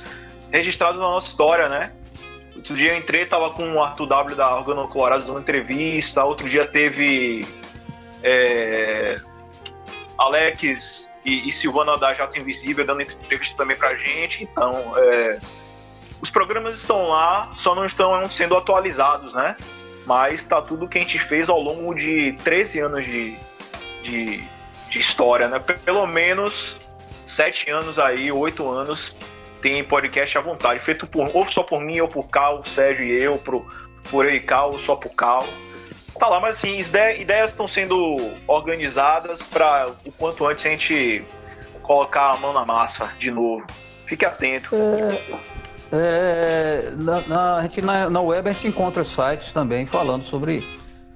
[SPEAKER 4] registrados na nossa história, né? Outro dia eu entrei, tava com o Arthur W da Organo Colorado dando entrevista, outro dia teve é, Alex e, e Silvana da Jato Invisível dando entrevista também pra gente, então é, os programas estão lá, só não estão sendo atualizados, né? Mas tá tudo que a gente fez ao longo de 13 anos de, de, de história, né? Pelo menos 7 anos aí, 8 anos, tem podcast à vontade, feito por, ou só por mim, ou por Cal, Sérgio e eu, pro, por eu e Cal, ou só por Cal. Tá lá, mas assim, ide- ideias estão sendo organizadas para o quanto antes a gente colocar a mão na massa de novo. Fique atento.
[SPEAKER 2] É, na, na- a gente, na, na web a gente encontra sites também falando sobre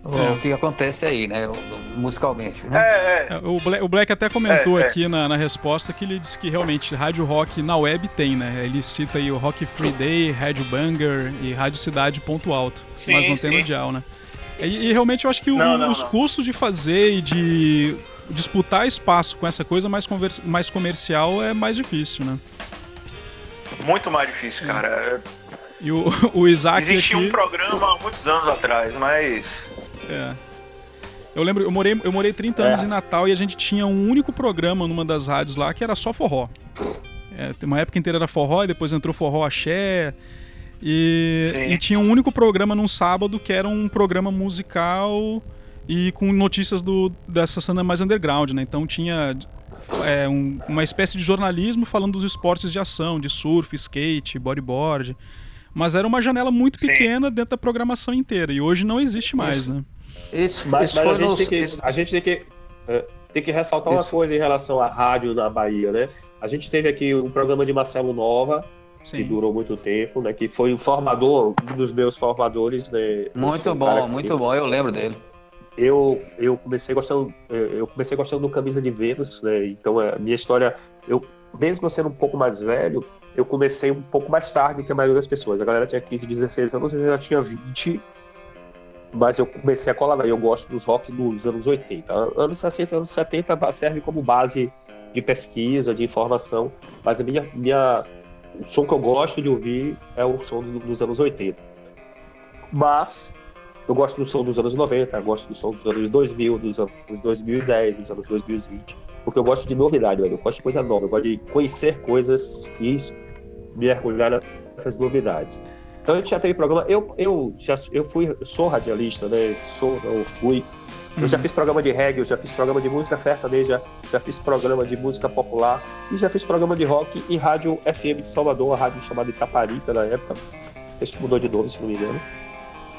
[SPEAKER 2] o,
[SPEAKER 1] É.
[SPEAKER 2] o que acontece aí, né? Musicalmente. Né?
[SPEAKER 4] É, é.
[SPEAKER 1] É, O Black, o Black até comentou
[SPEAKER 4] É, é.
[SPEAKER 1] aqui na, na resposta que ele disse que realmente rádio rock na web tem, né? Ele cita aí o Rock Free Day, Rádio Banger e Rádio Cidade Ponto Alto,
[SPEAKER 4] Sim,
[SPEAKER 1] mas não tem no dial, né? E, e realmente eu acho que o-
[SPEAKER 4] Não, não,
[SPEAKER 1] os
[SPEAKER 4] não.
[SPEAKER 1] custos de fazer e de disputar espaço com essa coisa mais, mais comercial é mais difícil, né?
[SPEAKER 4] Muito mais difícil, cara.
[SPEAKER 1] E o, o Isaac
[SPEAKER 4] Existia
[SPEAKER 1] aqui...
[SPEAKER 4] um programa há muitos anos atrás, mas.
[SPEAKER 1] É. Eu lembro, eu morei, eu morei 30 anos
[SPEAKER 3] É.
[SPEAKER 1] em Natal e a gente tinha um único programa numa das rádios lá que era só forró. É, uma época inteira era forró e depois entrou forró axé. E,
[SPEAKER 4] Sim.
[SPEAKER 1] e tinha um único programa num sábado que era um programa musical e com notícias do, dessa cena mais underground, né? Então tinha é, um- uma espécie de jornalismo falando dos esportes de ação, de surf, skate, bodyboard. Mas era uma janela muito
[SPEAKER 4] Sim.
[SPEAKER 1] pequena dentro da programação inteira. E hoje não existe mais, né?
[SPEAKER 2] Esse,
[SPEAKER 3] Mas,
[SPEAKER 2] esse
[SPEAKER 3] mas
[SPEAKER 2] foi
[SPEAKER 3] a, gente
[SPEAKER 2] no-
[SPEAKER 3] tem que,
[SPEAKER 2] esse-
[SPEAKER 3] a gente tem que, é, tem que ressaltar uma
[SPEAKER 2] Isso.
[SPEAKER 3] coisa em relação à rádio na Bahia, né? A gente teve aqui um programa de Marcelo Nova, que
[SPEAKER 1] Sim.
[SPEAKER 3] durou muito tempo, né? Que foi um formador, um dos meus formadores, né?
[SPEAKER 2] Muito bom,
[SPEAKER 3] que
[SPEAKER 2] muito bom, eu lembro dele.
[SPEAKER 3] Eu, eu comecei gostando eu comecei gostando do camisa de Vênus né? Então a minha história eu mesmo eu sendo um pouco mais velho eu comecei um pouco mais tarde que a maioria das pessoas. A galera tinha 15 16 anos eu já tinha 20 mas eu comecei a colar eu gosto dos rock dos anos 80 anos 60 anos 70 serve como base de pesquisa de informação mas a minha minha o som que eu gosto de ouvir é o som do- dos anos 80 mas eu gosto do som dos anos 90, eu gosto do som dos anos 2000, dos anos 2010, dos anos 2020, porque eu gosto de novidade, velho. eu gosto de coisa nova, eu gosto de conhecer coisas e mergulhar nessas novidades. Então a gente já teve programa, eu, eu, já, eu fui, sou radialista, né, sou, eu fui, eu já fiz programa de reggae, eu já fiz programa de música sertaneja, já fiz programa de música popular e já fiz programa de rock e rádio FM de Salvador, uma rádio chamada Itaparica na época, acho que mudou de nome, se não me engano.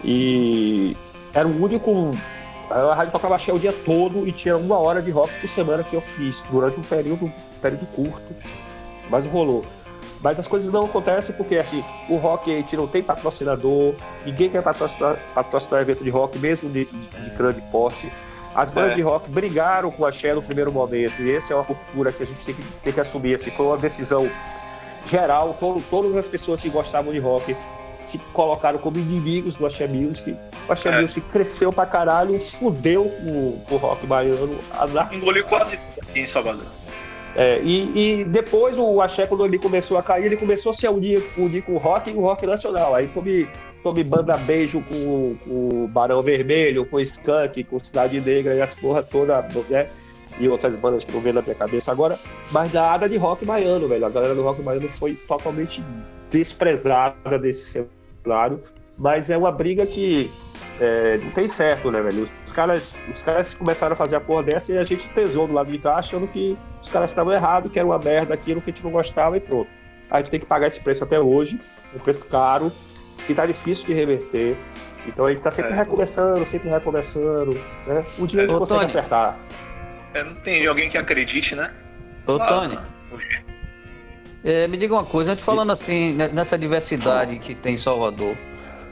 [SPEAKER 3] E era o único. A rádio tocava axé o dia todo e tinha uma hora de rock por semana que eu fiz, durante um período, período curto, mas rolou. Mas as coisas não acontecem porque assim, o rock a gente não tem patrocinador, ninguém quer patrocinar, patrocinar evento de rock, mesmo de, de, de grande porte. As bandas
[SPEAKER 4] É.
[SPEAKER 3] de rock brigaram com a Axé no primeiro momento, e essa é uma cultura que a gente tem que, tem que assumir. Assim, foi uma decisão geral, to- todas as pessoas que gostavam de rock se colocaram como inimigos do Axé Music. O Axé
[SPEAKER 4] É.
[SPEAKER 3] Music cresceu pra caralho, fudeu com, com o rock baiano. A-
[SPEAKER 4] Engoliu quase tudo aqui em Salvador.
[SPEAKER 3] é, e, e depois o Axé, quando ele começou a cair, ele começou a se unir, unir com o rock e o rock nacional. Aí tome, tome banda beijo com, com o Barão Vermelho, com o Skank, com Cidade Negra e as porra toda, né? E outras bandas que não vem na minha cabeça agora. Mas nada de rock baiano, velho. A galera do rock baiano foi totalmente desprezada desse cenário. Mas é uma briga que é, não tem certo, né, velho? Os caras, os caras começaram a fazer a porra dessa e a gente tesou do lado de cá achando que os caras estavam errados, que era uma merda aquilo que a gente não gostava e pronto. A gente tem que pagar esse preço até hoje, um preço caro, que tá difícil de reverter. Então a gente tá sempre
[SPEAKER 4] É.
[SPEAKER 3] recomeçando, sempre recomeçando, né? Um dia a gente
[SPEAKER 2] Ô,
[SPEAKER 3] consegue
[SPEAKER 2] Tony.
[SPEAKER 3] acertar.
[SPEAKER 4] É, não tem alguém que acredite, né?
[SPEAKER 2] Ô,
[SPEAKER 4] Ah,
[SPEAKER 2] Tony,
[SPEAKER 4] fugir.
[SPEAKER 2] É, me diga uma coisa, a gente falando assim, né, nessa diversidade que tem em Salvador.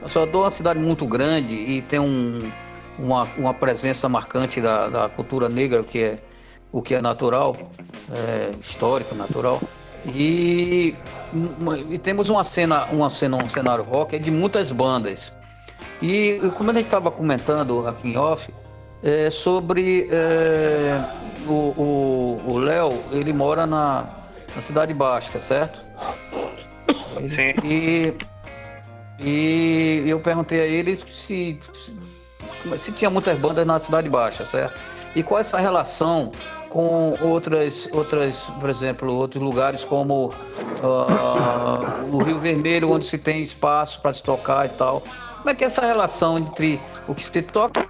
[SPEAKER 2] Salvador é uma cidade muito grande e tem um, uma, uma presença marcante da, da cultura negra, que é, o que é natural, é, histórico, natural. E, e temos uma cena, uma cena, um cenário rock de muitas bandas. E como a gente estava comentando aqui em off, é, sobre é, o Léo, ele mora na, na Cidade Baixa, certo?
[SPEAKER 4] Sim.
[SPEAKER 2] E, e eu perguntei a ele se, se, se tinha muitas bandas na Cidade Baixa, certo? E qual é essa relação com outras, outras, por exemplo, outros lugares como ah, o Rio Vermelho, onde se tem espaço para se tocar e tal. Como é que é essa relação entre o que se toca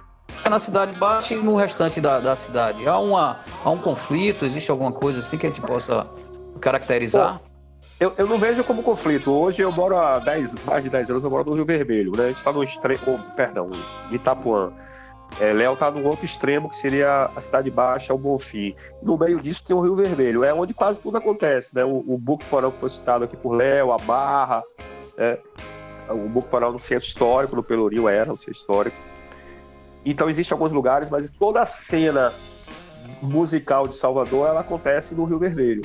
[SPEAKER 2] na Cidade Baixa e no restante da, da cidade? Há, uma, há um conflito? Existe alguma coisa assim que a gente possa caracterizar?
[SPEAKER 3] Eu, eu não vejo como conflito. Hoje eu moro há 10, mais de 10 anos, eu moro no Rio Vermelho, né? A gente tá no extremo, oh, perdão, Itapuã. É, Léo tá no outro extremo, que seria a Cidade Baixa, o Bonfim. No meio disso tem o Rio Vermelho, é onde quase tudo acontece, né? O, o Buco Porão que foi citado aqui por Léo, a Barra, né? o Buco Porão no centro histórico, no Pelourinho era no centro histórico. Então existem alguns lugares, mas toda a cena musical de Salvador, ela acontece no Rio Vermelho.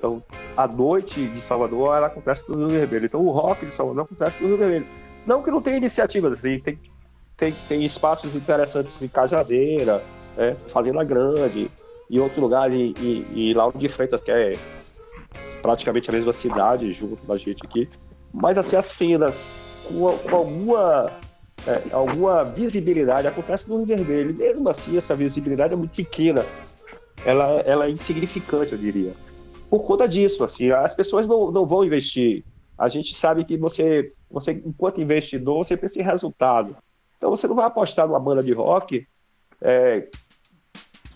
[SPEAKER 3] Então, a noite de Salvador, ela acontece no Rio Vermelho. Então, o rock de Salvador acontece no Rio Vermelho. Não que não tenha iniciativas, assim, tem, tem, tem espaços interessantes em Cajazeira, né, Fazenda Grande, e outros lugares, e, e, e Lauro de Freitas, que é praticamente a mesma cidade, junto da gente aqui. Mas, assim, a cena com, com alguma, é, alguma visibilidade acontece no Rio Vermelho. Mesmo assim, essa visibilidade é muito pequena. Ela, ela é insignificante, eu diria por conta disso, assim, as pessoas não, não vão investir. A gente sabe que você, você, enquanto investidor, você pensa em resultado. Então você não vai apostar numa banda de rock é,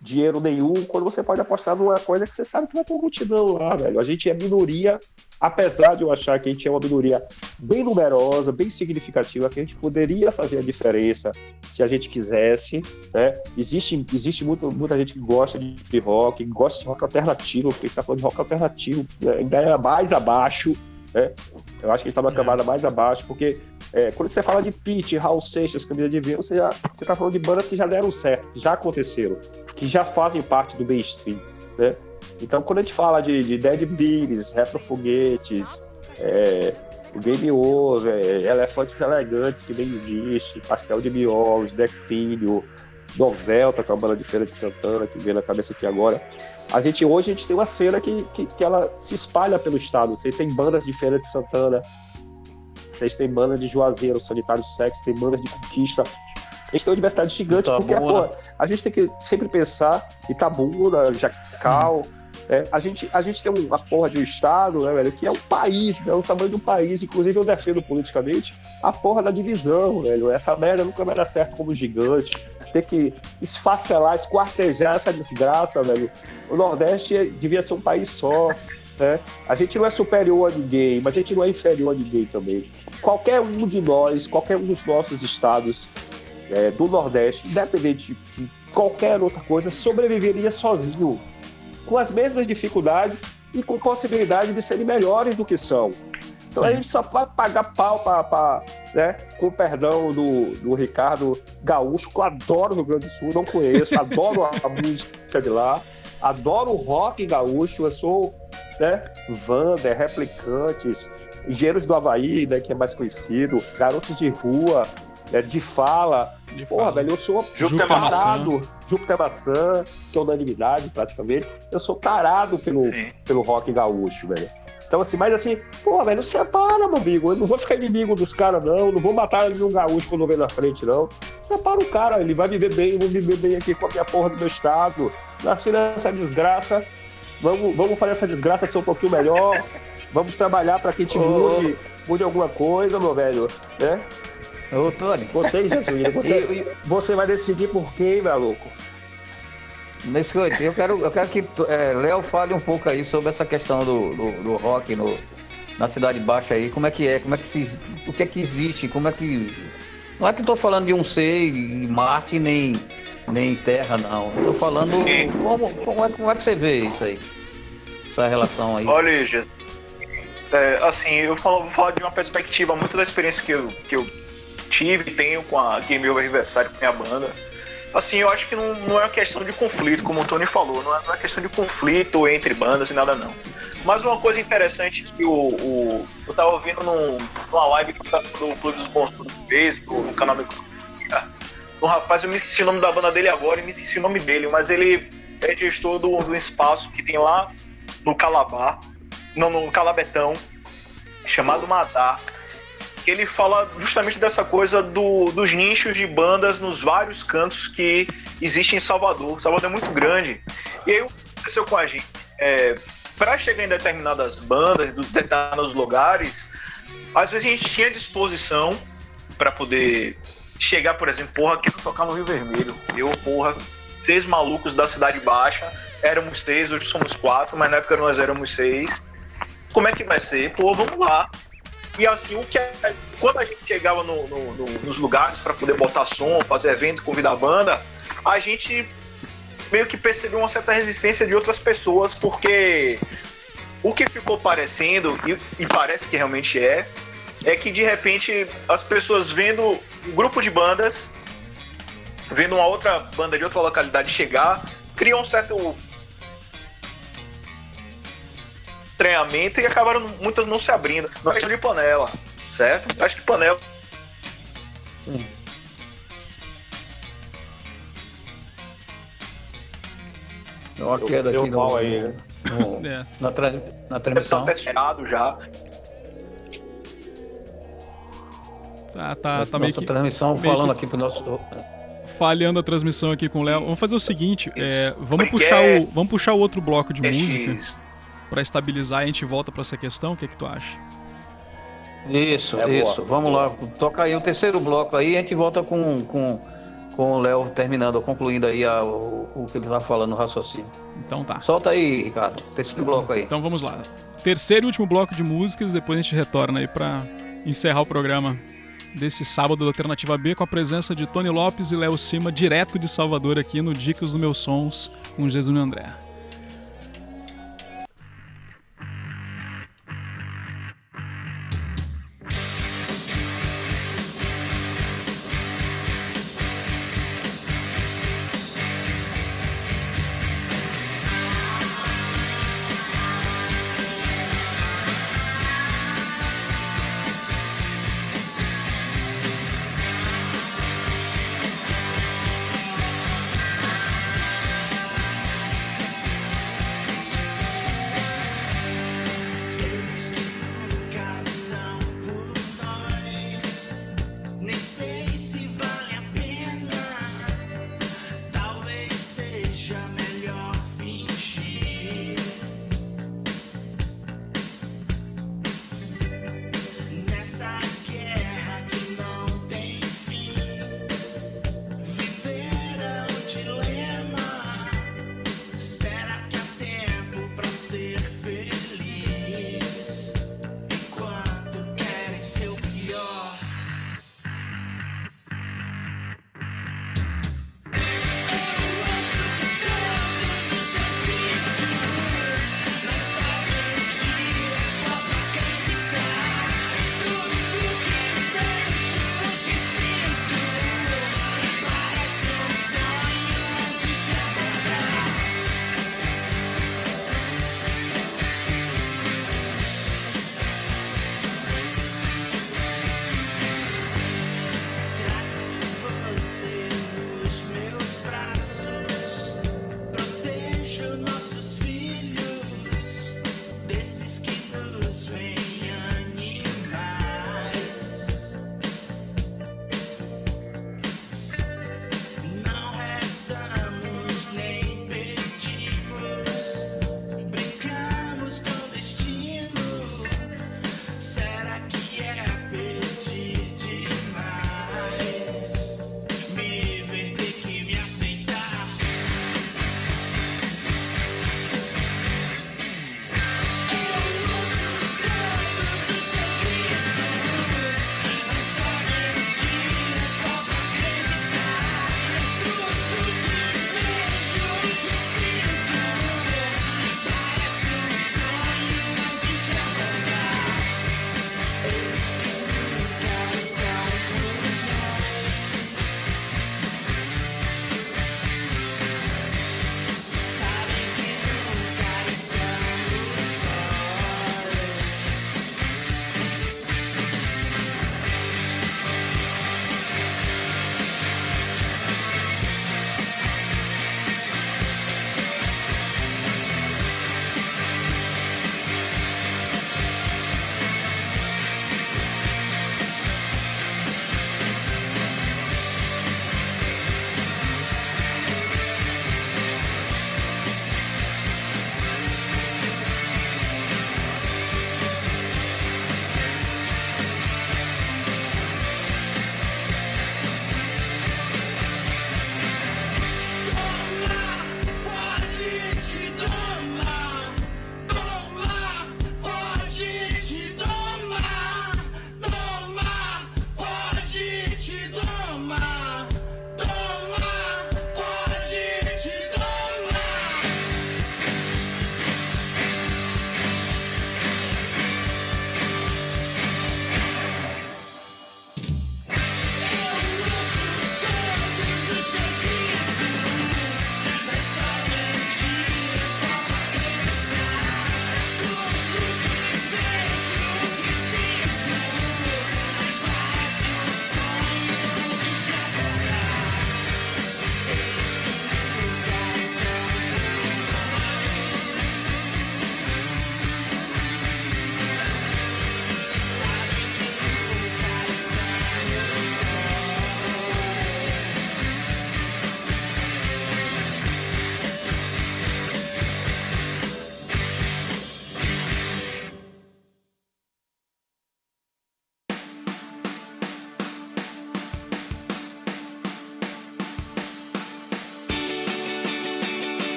[SPEAKER 3] dinheiro nenhum, quando você pode apostar numa coisa que você sabe que vai ter multidão lá, velho. A gente é minoria, apesar de eu achar que a gente é uma minoria bem numerosa, bem significativa, que a gente poderia fazer a diferença se a gente quisesse, né? Existe, existe muito, muita gente que gosta de, de rock, que gosta de rock alternativo, porque a gente tá falando de rock alternativo, né? ainda é mais abaixo, né? Eu acho que a gente tá numa camada mais abaixo, porque é, quando você fala de Pete, Raul Seixas, Camisa de Vinho, você, já, você tá falando de bandas que já deram certo, já aconteceram, que já fazem parte do mainstream, né? Então, quando a gente fala de, de Dead Beats, Retro Foguetes, é, o Game Over, é, Elefantes Elegantes, que nem existe, Pastel de Miolos, Decpínio, Novelta, que é uma banda de Feira de Santana, que vem na cabeça aqui agora. A gente, hoje a gente tem uma cena que, que, que ela se espalha pelo estado. Você tem bandas de Feira de Santana, vocês têm bandas de Juazeiro, Sanitário Sexo, tem bandas de Conquista. A gente tem uma diversidade gigante, porque
[SPEAKER 2] Itabuna.
[SPEAKER 3] pô, a gente tem que sempre pensar Itabuna, Jacal. É, a, gente, a gente tem uma porra de um estado, né, velho, que é um país, né, o tamanho do país. Inclusive, eu defendo politicamente a porra da divisão, velho. Essa merda nunca vai dar certo como gigante. Ter que esfacelar, esquartejar essa desgraça, velho. O Nordeste é- devia ser um país só. Né? A gente não é superior a ninguém, mas a gente não é inferior a ninguém também. Qualquer um de nós, qualquer um dos nossos estados é, do Nordeste, independente de, de qualquer outra coisa, sobreviveria sozinho, com as mesmas dificuldades e com possibilidade de serem melhores do que são. Então a
[SPEAKER 1] Sim.
[SPEAKER 3] gente só vai pagar pau para, né, com o perdão do, do Ricardo Gaúcho, que eu adoro o Rio Grande do Sul, não conheço, adoro a, a música de lá, adoro o rock gaúcho, eu sou né? Wander, Replicantes, Engenheiros do Havaí, né? Que é mais conhecido, Garotos de Rua, né, de Fala.
[SPEAKER 1] De
[SPEAKER 3] Porra,
[SPEAKER 1] fala.
[SPEAKER 3] velho, eu sou
[SPEAKER 4] Júpiter
[SPEAKER 3] tarado. Júpiter Maçã, que é unanimidade praticamente. Eu sou tarado pelo,
[SPEAKER 4] Sim.
[SPEAKER 3] pelo rock gaúcho, velho. Então, assim, mas assim, pô, velho, separa, meu amigo. Eu não vou ficar inimigo dos caras, não. Não vou matar ele um gaúcho quando eu ver na frente, não. Separa o cara, ele vai viver bem, eu vou viver bem aqui com a minha porra do meu estado. Nasci nessa desgraça. Vamos, vamos fazer essa desgraça ser um pouquinho melhor. Vamos trabalhar para que a gente
[SPEAKER 2] Ô.
[SPEAKER 3] mude, mude alguma coisa, meu velho. Né?
[SPEAKER 2] Ô, Tony,
[SPEAKER 3] Você, Jesus, você,
[SPEAKER 2] eu, eu,
[SPEAKER 3] você vai decidir por quem, meu louco?
[SPEAKER 2] nesse coito, eu quero, eu quero que é, Léo fale um pouco aí sobre essa questão do, do, do rock no, na Cidade Baixa aí. Como é que é? Como é que se, o que é que existe? Como é que. Não é que eu tô falando de um ser em Marte nem, nem Terra, não. Eu tô falando.
[SPEAKER 4] Sim.
[SPEAKER 2] Como, como, é, como é que você vê isso aí? Essa relação aí.
[SPEAKER 4] Olha, Jesus. É, assim, eu falo, vou falar de uma perspectiva muito da experiência que eu, que eu tive e tenho com a Game Over Aniversário com a minha banda. Assim, eu acho que não, não é uma questão de conflito, como o Tony falou, não é, não é questão de conflito entre bandas e nada não. Mas uma coisa interessante que o, o- eu tava ouvindo num, numa live que do Clube dos Bons Tudo fez, do, no canal meu. Um rapaz, eu me esqueci o nome da banda dele agora e me esqueci o nome dele, mas ele é gestor do, do espaço que tem lá no Calabar, não, no Calabetão, chamado Madar. Ele fala justamente dessa coisa do, dos nichos de bandas nos vários cantos que existem em Salvador. Salvador é muito grande. E aí o que aconteceu com a gente? É, para chegar em determinadas bandas, determinados lugares, às vezes a gente tinha disposição para poder chegar, por exemplo, porra, quero tocar no Rio Vermelho. Eu, porra, seis malucos da Cidade Baixa, éramos seis, hoje somos quatro, mas na época nós éramos seis. Como é que vai ser? Pô, vamos lá. E assim, o que é- quando a gente chegava no- no- no- nos lugares para poder botar som, fazer evento, convidar a banda, a gente meio que percebeu uma certa resistência de outras pessoas, porque o que ficou parecendo, e, e parece que realmente é, é que de repente as pessoas vendo um grupo de bandas, vendo uma outra banda de outra localidade chegar, criam um certo treinamento e acabaram muitas não se abrindo. Não é questão de panela, certo? Acho que panela
[SPEAKER 2] Deu uma queda
[SPEAKER 3] deu
[SPEAKER 2] aqui no,
[SPEAKER 3] aí, né?
[SPEAKER 2] no-
[SPEAKER 1] É.
[SPEAKER 2] na, trans, na
[SPEAKER 4] deve estar
[SPEAKER 2] transmissão.
[SPEAKER 4] testado já.
[SPEAKER 1] Tá, tá, tá meio
[SPEAKER 2] Nossa
[SPEAKER 1] que
[SPEAKER 2] transmissão
[SPEAKER 1] meio
[SPEAKER 2] falando
[SPEAKER 1] que-
[SPEAKER 2] aqui pro nosso.
[SPEAKER 1] falhando a transmissão aqui com o Léo. Vamos fazer o seguinte, é, vamos,
[SPEAKER 4] Porque
[SPEAKER 1] puxar
[SPEAKER 4] é-
[SPEAKER 1] o, vamos puxar o outro bloco de música Pra estabilizar e a gente volta pra essa questão. O que, que tu acha?
[SPEAKER 2] Isso,
[SPEAKER 3] É boa.
[SPEAKER 2] isso. Vamos lá. Toca aí o terceiro bloco aí e a gente volta com, com, com o Léo terminando, concluindo aí a- o, o que ele tá falando no raciocínio.
[SPEAKER 1] Então tá.
[SPEAKER 2] Solta aí, Ricardo. Terceiro bloco aí.
[SPEAKER 1] Então vamos lá. Terceiro e último bloco de músicas, depois a gente retorna aí pra encerrar o programa desse sábado da Alternativa B com a presença de Tony Lopes e Léo Cima, direto de Salvador aqui no Dicas dos Meus Sons com Jesus e André.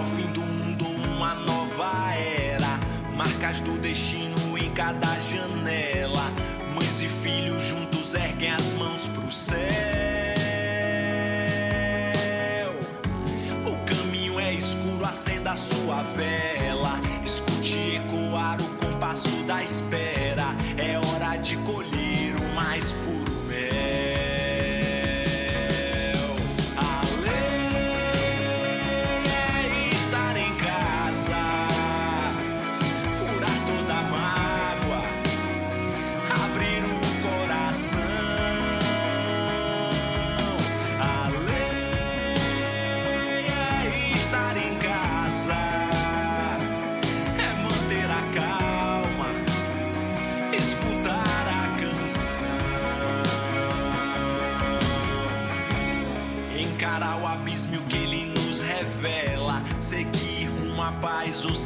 [SPEAKER 9] O fim do mundo, uma nova era. Marcas do destino em cada janela. Mães e filhos juntos erguem as mãos pro céu. O caminho é escuro, acenda a sua vela. Escute ecoar o compasso da espera.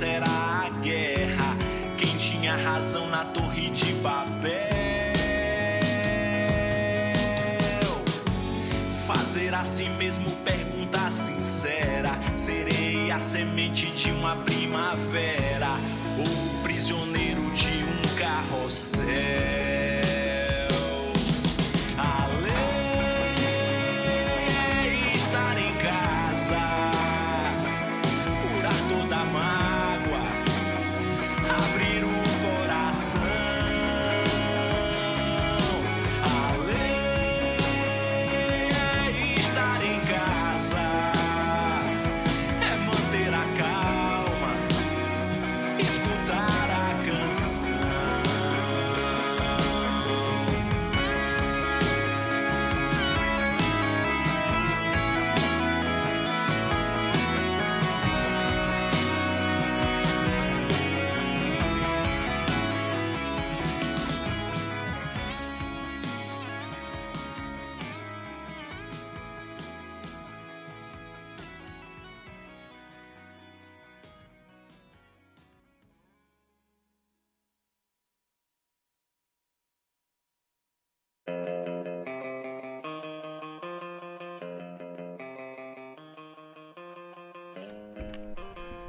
[SPEAKER 9] Será a guerra? Quem tinha razão na torre de Babel? Fazer a si mesmo pergunta sincera: Serei a semente de uma primavera ou o prisioneiro de um carrossel?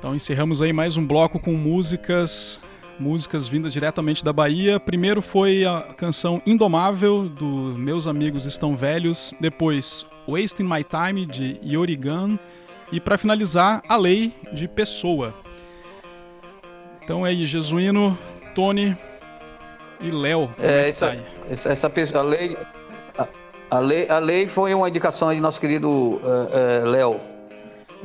[SPEAKER 1] Então encerramos aí mais um bloco com músicas, músicas vindas diretamente da Bahia. Primeiro foi a canção Indomável do Meus Amigos Estão Velhos, depois Wasting My Time de Yorigan e para finalizar A Lei de Pessoa. Então é aí Jesuíno, Tony e Léo.
[SPEAKER 2] É, essa,
[SPEAKER 1] tá aí?
[SPEAKER 2] essa, essa pessoa, a lei, a, a lei, a lei foi uma indicação de nosso querido eh, eh, Léo.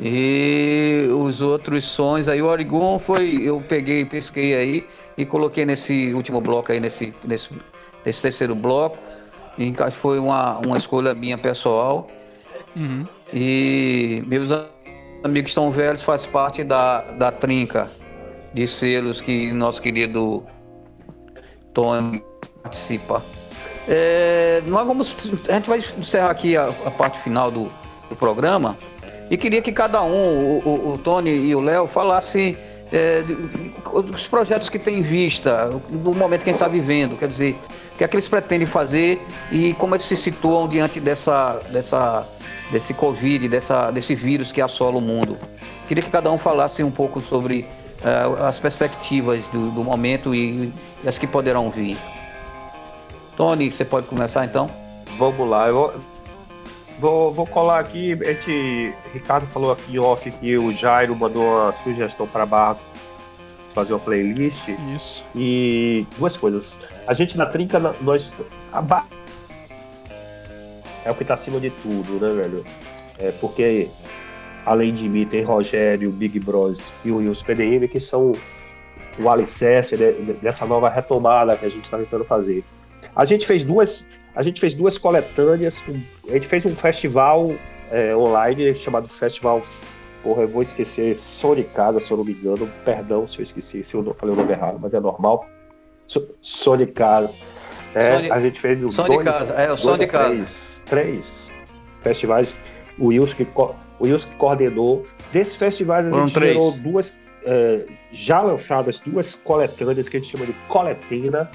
[SPEAKER 2] E os outros sons aí, o Origon foi, eu peguei, pesquei aí e coloquei nesse último bloco aí, nesse, nesse, nesse terceiro bloco. E foi uma, uma escolha minha pessoal.
[SPEAKER 1] Uhum.
[SPEAKER 2] E meus amigos tão velhos faz parte da, da trinca de selos que nosso querido Tony participa. É, nós vamos, a gente vai encerrar aqui a, a parte final do, do programa e queria que cada um, o, o- o Tony e o Léo, falassem é, dos projetos que tem em vista, do momento que a gente está vivendo, quer dizer, o que é que eles pretendem fazer e como eles se situam diante dessa, dessa, desse Covid, dessa, desse vírus que assola o mundo. Queria que cada um falasse um pouco sobre é, as perspectivas do, do momento e, e as que poderão vir. Tony, você pode começar então?
[SPEAKER 3] Vamos lá, eu vou, vou, colar aqui. A gente, Ricardo falou aqui off que o Jairo mandou uma sugestão para Barros fazer uma playlist.
[SPEAKER 1] Isso.
[SPEAKER 3] E duas coisas. A gente na trinca, nós. A ba... É o que tá acima de tudo, né, velho? É porque, além de mim, tem Rogério, Big Bros e o Wilson PDM, que são o alicerce né, dessa nova retomada que a gente está tentando fazer. A gente fez duas. A gente fez duas coletâneas. A gente fez um festival é, online chamado Festival. Porra, eu vou esquecer Sonicada, se eu não me engano. Perdão se eu esqueci, se eu falei o nome errado, mas é normal. So, Sonicada. É,
[SPEAKER 2] Soni-
[SPEAKER 3] a gente fez o
[SPEAKER 2] casa, é, o casa.
[SPEAKER 3] Três, três festivais. O Wilson que, co- o Wilson que coordenou. Desses festivais a
[SPEAKER 2] Foram
[SPEAKER 3] gente
[SPEAKER 2] três.
[SPEAKER 3] gerou duas, é, já lançadas, duas coletâneas que a gente chama de coletina,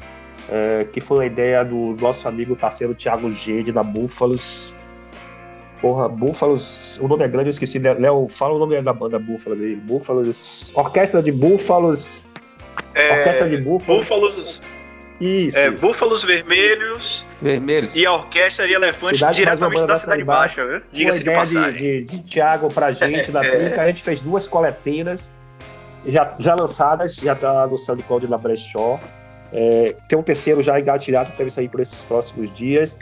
[SPEAKER 3] é, que foi uma ideia do nosso amigo parceiro Thiago Gede, da Búfalos. Porra, Búfalos, o nome é grande, eu esqueci. né? Léo, fala o nome da banda Búfalos aí. Búfalos. Orquestra de Búfalos. Orquestra
[SPEAKER 4] É,
[SPEAKER 3] de Búfalos.
[SPEAKER 4] Búfalos,
[SPEAKER 3] Isso.
[SPEAKER 4] é,
[SPEAKER 3] isso.
[SPEAKER 4] Búfalos Vermelhos
[SPEAKER 2] Vermelho.
[SPEAKER 4] e a Orquestra de Elefantes
[SPEAKER 3] Cidade
[SPEAKER 4] diretamente da
[SPEAKER 3] da
[SPEAKER 4] Cidade Baixa, viu?
[SPEAKER 3] Uma
[SPEAKER 4] Diga-se de passagem.
[SPEAKER 3] de, de, de Thiago pra gente da Trinca, a gente fez duas coletâneas já, já lançadas, já tá no SoundCloud na Brechó. É, tem um terceiro já engatilhado que deve sair por esses próximos dias.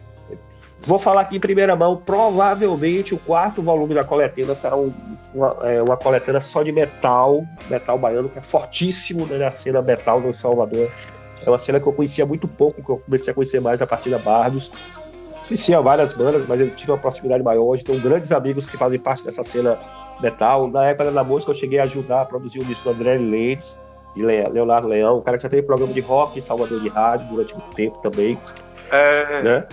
[SPEAKER 3] Vou falar aqui em primeira mão, provavelmente o quarto volume da coletânea será um- uma, é, uma coletânea só de metal, metal baiano, que é fortíssimo né, na cena metal no Salvador. É uma cena que eu conhecia muito pouco, que eu comecei a conhecer mais a partir da Bardos. Conhecia várias bandas, mas eu tive uma proximidade maior. Hoje tenho grandes amigos que fazem parte dessa cena metal. Na época da música, eu cheguei a ajudar a produzir o disco do André Lentes e Le- Leonardo Leão, um cara que já teve programa de rock Salvador de rádio durante muito tempo também
[SPEAKER 4] É,
[SPEAKER 3] né?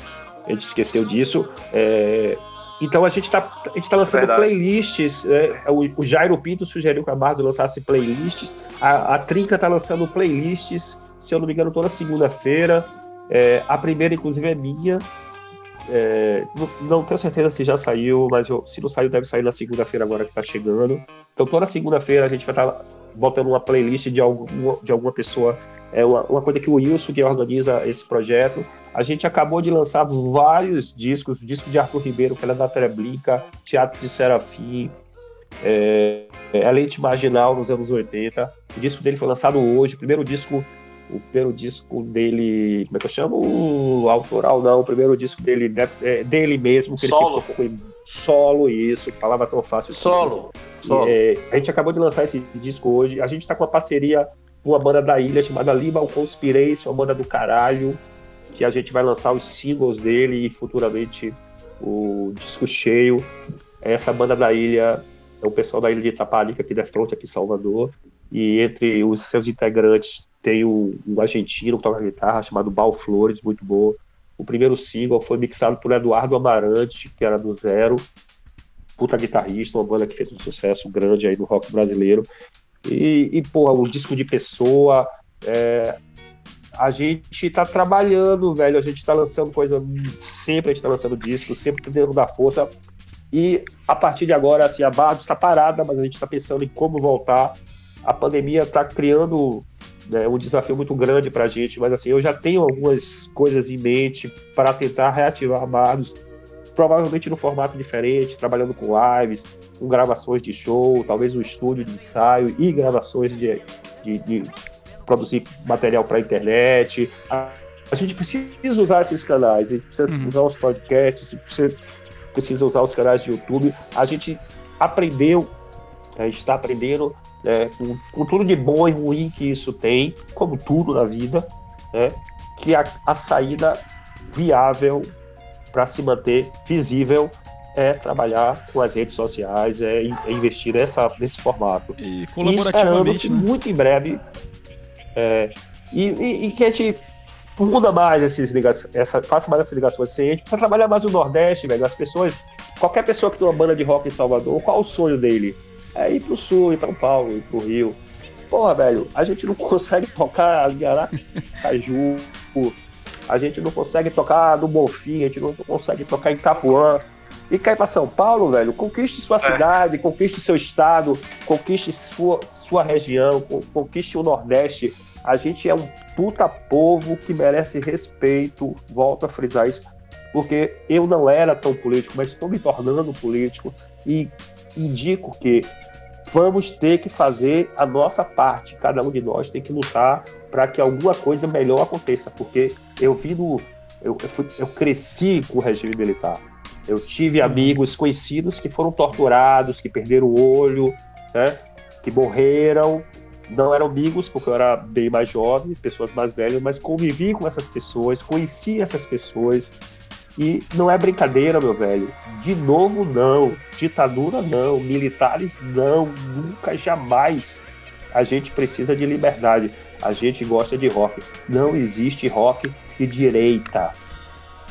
[SPEAKER 3] A gente esqueceu disso. É, Então a gente está tá lançando
[SPEAKER 4] Verdade.
[SPEAKER 3] playlists. né? O, o Jairo Pinto sugeriu que a Bardo lançasse playlists. A, a Trinca está lançando playlists, se eu não me engano, toda segunda-feira. É, a primeira, inclusive, é minha. É, não, não tenho certeza se já saiu, mas eu- se não saiu, deve sair na segunda-feira agora que está chegando. Então toda segunda-feira a gente vai estar botando uma playlist de, algum, de alguma pessoa. É uma, uma coisa que o Wilson, que organiza esse projeto, a gente acabou de lançar vários discos, o disco de Arthur Ribeiro, que era da Treblinka, Teatro de Serafim, é, é, A Leite Marginal nos anos 80. O disco dele foi lançado hoje, o primeiro disco, o primeiro disco dele, como é que eu chamo? O autoral não, o primeiro disco dele, né, é, dele mesmo, que
[SPEAKER 4] Solo.
[SPEAKER 3] ele em solo, isso, palavra tão fácil.
[SPEAKER 2] Solo. Solo.
[SPEAKER 3] É, a gente acabou de lançar esse disco hoje. A gente tá com uma parceria com uma banda da ilha chamada Limal Conspiration, uma banda do caralho, que a gente vai lançar os singles dele e futuramente o disco cheio. Essa banda da ilha é o pessoal da ilha de Itaparica, aqui da fronte, aqui em Salvador. E entre os seus integrantes tem um, um argentino que toca guitarra chamado Bal Flores, muito bom. O primeiro single foi mixado por Eduardo Amarante, que era do Zero puta guitarrista, uma banda que fez um sucesso grande aí no rock brasileiro. E, e porra, um disco de pessoa. é, a gente tá trabalhando, velho. A gente tá lançando coisa. Sempre a gente tá lançando disco, sempre tentando dar força. E a partir de agora, assim, a Bardos está parada, mas a gente está pensando em como voltar. A pandemia está criando né, um desafio muito grande para a gente, mas assim, eu já tenho algumas coisas em mente para tentar reativar Bardos provavelmente no formato diferente, trabalhando com lives, com gravações de show, talvez um estúdio de ensaio e gravações de, de, de produzir material para a internet. A, a gente precisa usar esses canais, a gente precisa
[SPEAKER 1] Uhum.
[SPEAKER 3] usar os podcasts, precisa, precisa usar os canais de YouTube. A gente aprendeu, a gente está aprendendo né, com, com tudo de bom e ruim que isso tem, como tudo na vida, né, que a, a saída viável para se manter visível é trabalhar com as redes sociais, é, é investir nessa, nesse formato.
[SPEAKER 1] E
[SPEAKER 3] E esperando
[SPEAKER 1] colaborativamente,
[SPEAKER 3] que
[SPEAKER 1] né?
[SPEAKER 3] muito em breve é, e, e- e que a gente muda mais esses liga essa, faça mais essas ligações. Assim, a gente precisa trabalhar mais o Nordeste, velho. As pessoas, qualquer pessoa que tem uma banda de rock em Salvador, qual o sonho dele? É ir pro Sul, ir pra São Paulo, ir pro Rio. Porra, velho, a gente não consegue tocar Aracaju, a gente não consegue tocar no Bonfim, a gente não consegue tocar em Itapuã. E cai pra São Paulo, velho, conquiste sua cidade, conquiste seu estado, conquiste sua, sua região, con- conquiste o Nordeste. A gente é um puta povo que merece respeito, volto a frisar isso, porque eu não era tão político, mas estou me tornando político e indico que vamos ter que fazer a nossa parte. Cada um de nós tem que lutar para que alguma coisa melhor aconteça, porque eu vi no. Eu, eu, fui- eu cresci com o regime militar. Eu tive amigos conhecidos que foram torturados, que perderam o olho, né, que morreram. Não eram amigos, porque eu era bem mais jovem, pessoas mais velhas, mas convivi com essas pessoas, conheci essas pessoas. E não é brincadeira, meu velho. De novo, não. Ditadura, não. Militares, não. Nunca, jamais. A gente precisa de liberdade. A gente gosta de rock. Não existe rock de direita.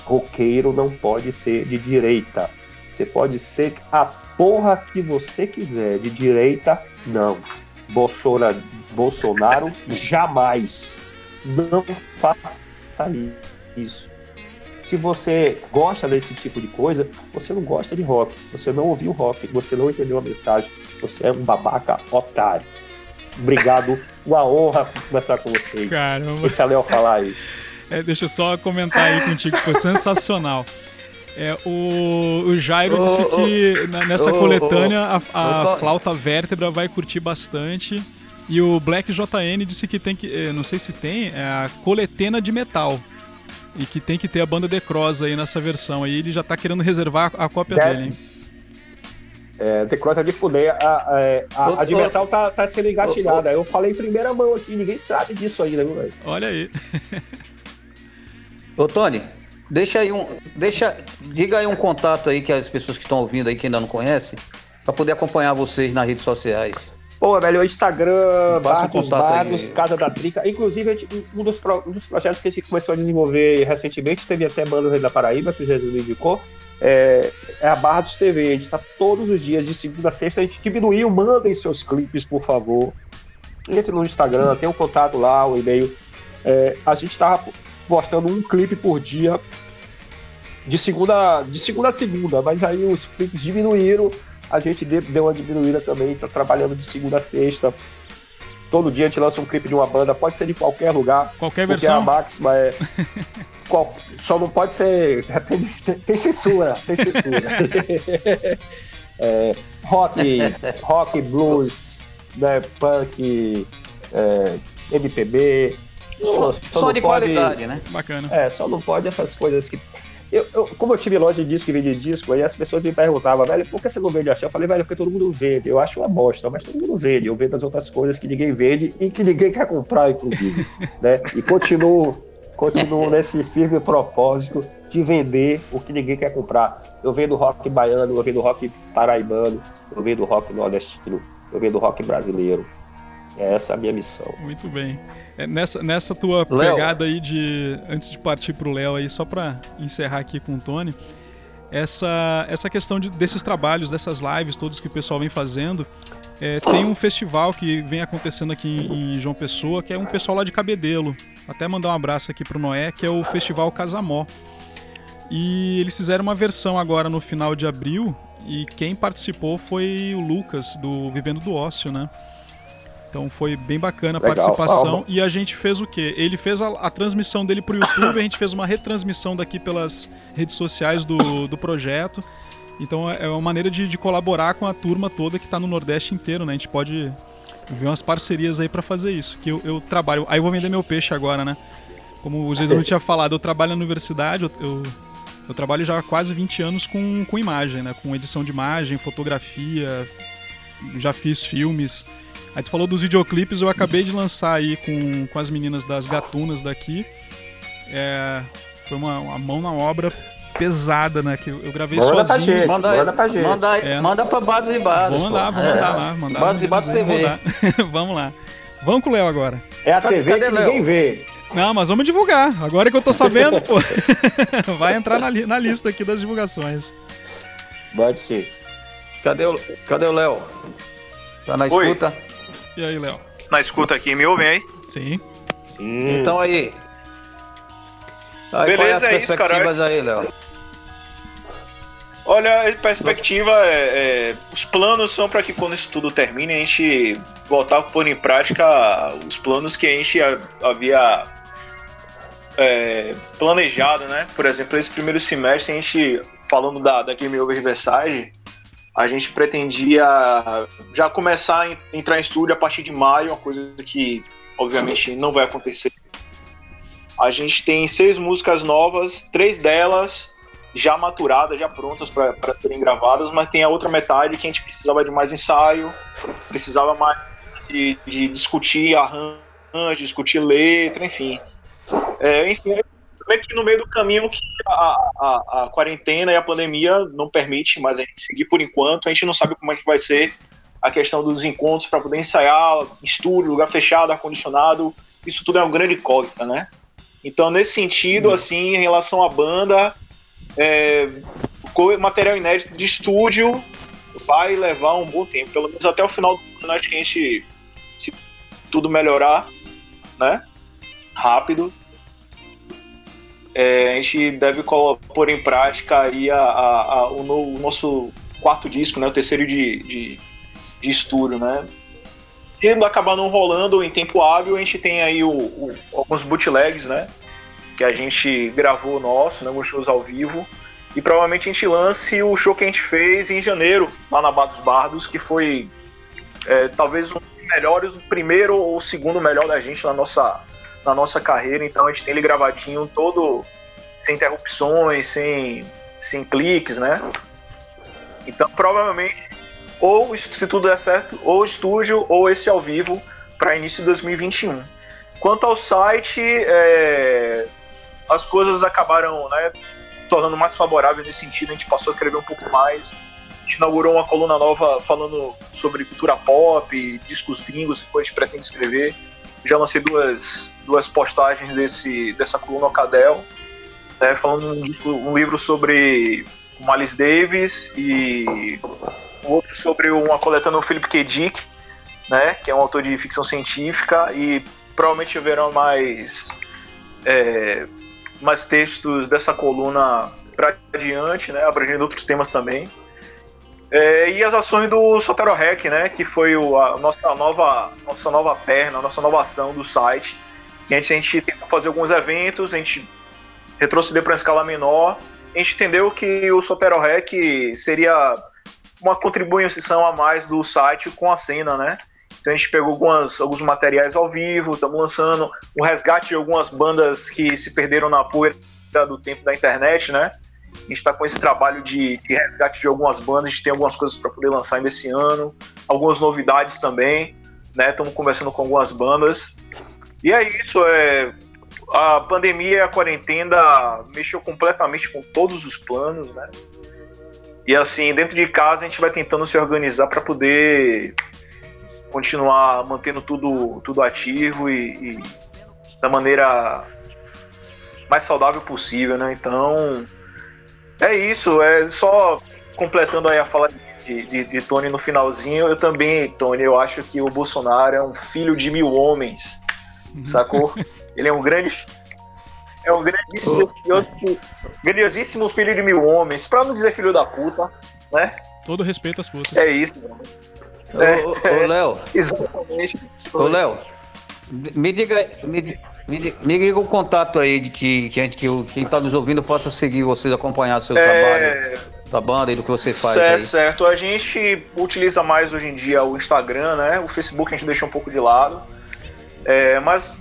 [SPEAKER 3] Roqueiro não pode ser de direita. Você pode ser a porra que você quiser. De direita, não. Bolsonaro, Bolsonaro jamais. Não faça isso. Se você gosta desse tipo de coisa, você não gosta de rock, você não ouviu rock, você não entendeu a mensagem, você é um babaca otário. Obrigado, uma honra conversar com vocês.
[SPEAKER 1] Caramba.
[SPEAKER 3] Deixa a Léo falar aí.
[SPEAKER 1] É, deixa eu só comentar aí contigo, foi sensacional. É, o, o Jairo
[SPEAKER 2] Ô,
[SPEAKER 1] disse que na- nessa
[SPEAKER 2] ô,
[SPEAKER 1] coletânea a, a flauta vértebra vai curtir bastante. E o Black JN disse que tem que. eh, Não sei se tem, é a coletena de metal. E que tem que ter a banda The Cross aí nessa versão aí. Ele já tá querendo reservar a cópia
[SPEAKER 3] Deve-
[SPEAKER 1] dele, hein?
[SPEAKER 3] É, The Cross é de fuder. A, a, a, a de metal tá, tá sendo engatilhada. Eu falei em primeira mão aqui, ninguém sabe disso ainda, viu, velho?
[SPEAKER 1] Olha aí.
[SPEAKER 2] Ô, Tony, deixa aí um. Deixa, diga aí um contato aí que as pessoas que estão ouvindo aí que ainda não conhecem, para poder acompanhar vocês nas redes sociais.
[SPEAKER 3] Pô, velho, o Instagram, Bar
[SPEAKER 2] o contato aí.
[SPEAKER 3] Bagos, Casa da Trica. Inclusive, gente- um dos, pro- um dos projetos que a gente começou a desenvolver recentemente, teve até Banda Rei da Paraíba, que o Jesus me indicou, é, é a Barra dos TV. A gente tá todos os dias, de segunda a sexta. A gente diminuiu, mandem seus clipes, por favor. Entre no Instagram, tem um contato lá, o e-mail. É, a gente tava postando um clipe por dia de segunda, de segunda a segunda, mas aí os clipes diminuíram a gente de- deu uma diminuída também, tá trabalhando de segunda a sexta. Todo dia a gente lança um clipe de uma banda, pode ser de qualquer lugar,
[SPEAKER 1] Qualquer
[SPEAKER 3] porque
[SPEAKER 1] versão.
[SPEAKER 3] a máxima é. qual- só não pode ser. Tem, tem- censura, tem censura. É, rock, rock, blues, né, punk, é, MPB.
[SPEAKER 2] Só, só
[SPEAKER 3] não
[SPEAKER 2] de
[SPEAKER 3] pode-
[SPEAKER 2] qualidade, né?
[SPEAKER 1] Bacana.
[SPEAKER 3] é, só não pode essas coisas que. Eu, eu- como eu tive loja de disco e vendi disco, aí as pessoas me perguntavam, velho, por que você não vende axé? Eu falei, velho, porque todo mundo vende. Eu acho uma bosta, mas todo mundo vende. Eu vendo as outras coisas que ninguém vende e que ninguém quer comprar, inclusive. né? E continuo, continuo nesse firme propósito de vender o que ninguém quer comprar. Eu vendo rock baiano, eu vendo rock paraibano, eu vendo rock nordestino, eu vendo rock brasileiro. É essa a minha missão.
[SPEAKER 1] Muito bem. É, nessa, nessa tua
[SPEAKER 2] Léo.
[SPEAKER 1] pegada aí de. Antes de partir pro Léo aí, só pra encerrar aqui com o Tony, essa, essa questão de- desses trabalhos, dessas lives, todos que o pessoal vem fazendo. é, tem um festival que vem acontecendo aqui em, em João Pessoa, que é um pessoal lá de Cabedelo. Até mandar um abraço aqui pro Noé, que é o Festival Casamó. E eles fizeram uma versão agora no final de abril, e quem participou foi o Lucas, do Vivendo do Ócio, né? Então foi bem bacana a
[SPEAKER 3] Legal.
[SPEAKER 1] participação.
[SPEAKER 3] Ah,
[SPEAKER 1] E a gente fez o quê? Ele fez a, a transmissão dele pro YouTube, a gente fez uma retransmissão daqui pelas redes sociais do, do projeto. Então é uma maneira de, de colaborar com a turma toda que tá no Nordeste inteiro, né? A gente pode ver umas parcerias aí para fazer isso. Que eu, eu trabalho. Aí eu vou vender meu peixe agora, né? Como o Jesus não tinha falado, eu trabalho na universidade, eu, eu, eu trabalho já há quase 20 anos com, com imagem, né? Com edição de imagem, fotografia, já fiz filmes. Aí tu falou dos videoclipes, eu acabei de lançar aí com, com as meninas das gatunas daqui. É, foi uma, uma mão na obra pesada, né? Que eu, eu gravei
[SPEAKER 3] Manda pra
[SPEAKER 1] sozinho.
[SPEAKER 3] gente.
[SPEAKER 2] Manda,
[SPEAKER 3] Manda pra gente.
[SPEAKER 2] Manda,
[SPEAKER 1] É.
[SPEAKER 2] manda pra Bados e Bados.
[SPEAKER 1] Vou mandar, vou mandar
[SPEAKER 2] É.
[SPEAKER 1] lá. Mandar
[SPEAKER 2] Bados e Bados TV.
[SPEAKER 1] vamos lá. Vamos com o Léo agora.
[SPEAKER 3] É a TV
[SPEAKER 2] cadê
[SPEAKER 3] que
[SPEAKER 2] Léo?
[SPEAKER 3] ninguém vê.
[SPEAKER 1] Não, mas vamos divulgar. Agora que eu tô sabendo, pô. Vai entrar na, li- na lista aqui das divulgações.
[SPEAKER 3] Pode ser.
[SPEAKER 2] Cadê o Cadê o Léo? Tá na
[SPEAKER 4] Oi.
[SPEAKER 2] escuta?
[SPEAKER 1] E aí, Léo?
[SPEAKER 4] Na escuta aqui, me ouvem aí?
[SPEAKER 1] Sim.
[SPEAKER 3] Sim.
[SPEAKER 2] Então aí. aí
[SPEAKER 4] Beleza,
[SPEAKER 2] é as
[SPEAKER 4] é isso,
[SPEAKER 2] perspectivas aí, Léo?
[SPEAKER 4] Olha, a perspectiva é, é, Os planos são para que quando isso tudo termine, a gente voltar a pôr em prática os planos que a gente havia é, planejado, né? Por exemplo, esse primeiro semestre, a gente, falando da, da Game Over Riverside, a gente pretendia já começar a en- entrar em estúdio a partir de maio, uma coisa que obviamente não vai acontecer. A gente tem seis músicas novas, três delas já maturadas, já prontas para serem gravadas, mas tem a outra metade que a gente precisava de mais ensaio, precisava mais de, de discutir arranjo, discutir letra, enfim. É, enfim, meio que no meio do caminho que a, a, a quarentena e a pandemia não permite mais a gente seguir por enquanto, a gente não sabe como é que vai ser a questão dos encontros para poder ensaiar, estúdio, lugar fechado, ar-condicionado, isso tudo é uma grande incógnita, né? Então, nesse sentido, assim, em relação à banda, é, material inédito de estúdio vai levar um bom tempo, pelo menos até o final do ano, acho que a gente, se tudo melhorar, né, rápido, é, a gente deve pôr em prática aí a, a- a- o, no- o nosso quarto disco, né, o terceiro de, de, de estúdio, né. Se acabar não rolando em tempo hábil, a gente tem aí o- o- alguns bootlegs, né, que a gente gravou nosso, né, alguns shows ao vivo, e provavelmente a gente lance o show que a gente fez em janeiro, lá na Bar dos Bardos, que foi é, talvez um dos melhores, o primeiro ou o segundo melhor da gente na nossa, na nossa carreira. Então a gente tem ele gravadinho todo sem interrupções, sem, sem cliques, né? Então provavelmente, ou se tudo der certo, ou estúdio ou esse ao vivo para início de 2021. Quanto ao site, é, as coisas acabaram né, se tornando mais favoráveis nesse sentido, a gente passou a escrever um pouco mais. A gente inaugurou uma coluna nova falando sobre cultura pop, discos gringos, que a gente pretende escrever. Já lancei duas, duas postagens desse, dessa coluna Cadel, né, falando um, um livro sobre o Miles Davis e outro sobre uma coletânea do Philip K. Dick, né, que é um autor de ficção científica, e provavelmente haverão mais, é, mais textos dessa coluna para adiante, né, abrangendo outros temas também. É, e as ações do Sotero Rec, né, que foi o, a nossa nova, nossa nova perna, a nossa nova ação do site, que a gente, a gente tentou fazer alguns eventos, a gente retroceder para uma escala menor, a gente entendeu que o Sotero Rec seria uma contribuição a mais do site com a cena, né? Então a gente pegou algumas, alguns materiais ao vivo, estamos lançando o resgate de algumas bandas que se perderam na poeira do tempo da internet, né? A gente está com esse trabalho de, de resgate de algumas bandas, a gente tem algumas coisas para poder lançar ainda esse ano, algumas novidades também, né? Estamos conversando com algumas bandas. E é isso, é, a pandemia e a quarentena mexeu completamente com todos os planos, né? E assim, dentro de casa a gente vai tentando se organizar para poder continuar mantendo tudo, tudo ativo e, e da maneira mais saudável possível, né? Então, é isso, é só completando aí a fala de, de, de Tony no finalzinho, eu também, Tony, eu acho que o Bolsonaro é um filho de mil homens, sacou? Ele é um grande. É um grandíssimo, grandiosíssimo filho de mil homens, pra não dizer filho da puta, né?
[SPEAKER 1] Todo respeito às putas.
[SPEAKER 4] É isso, mano.
[SPEAKER 2] Ô, ô, ô, Léo,
[SPEAKER 4] Exatamente.
[SPEAKER 2] ô, Léo, me diga, me, me, me diga o contato aí de que, que, a gente, que o- quem está nos ouvindo possa seguir vocês, acompanhar o seu trabalho,
[SPEAKER 4] É,
[SPEAKER 2] da banda e do que você faz
[SPEAKER 4] certo,
[SPEAKER 2] aí.
[SPEAKER 4] certo. A gente utiliza mais hoje em dia o Instagram, né? O Facebook a gente deixa um pouco de lado. É, mas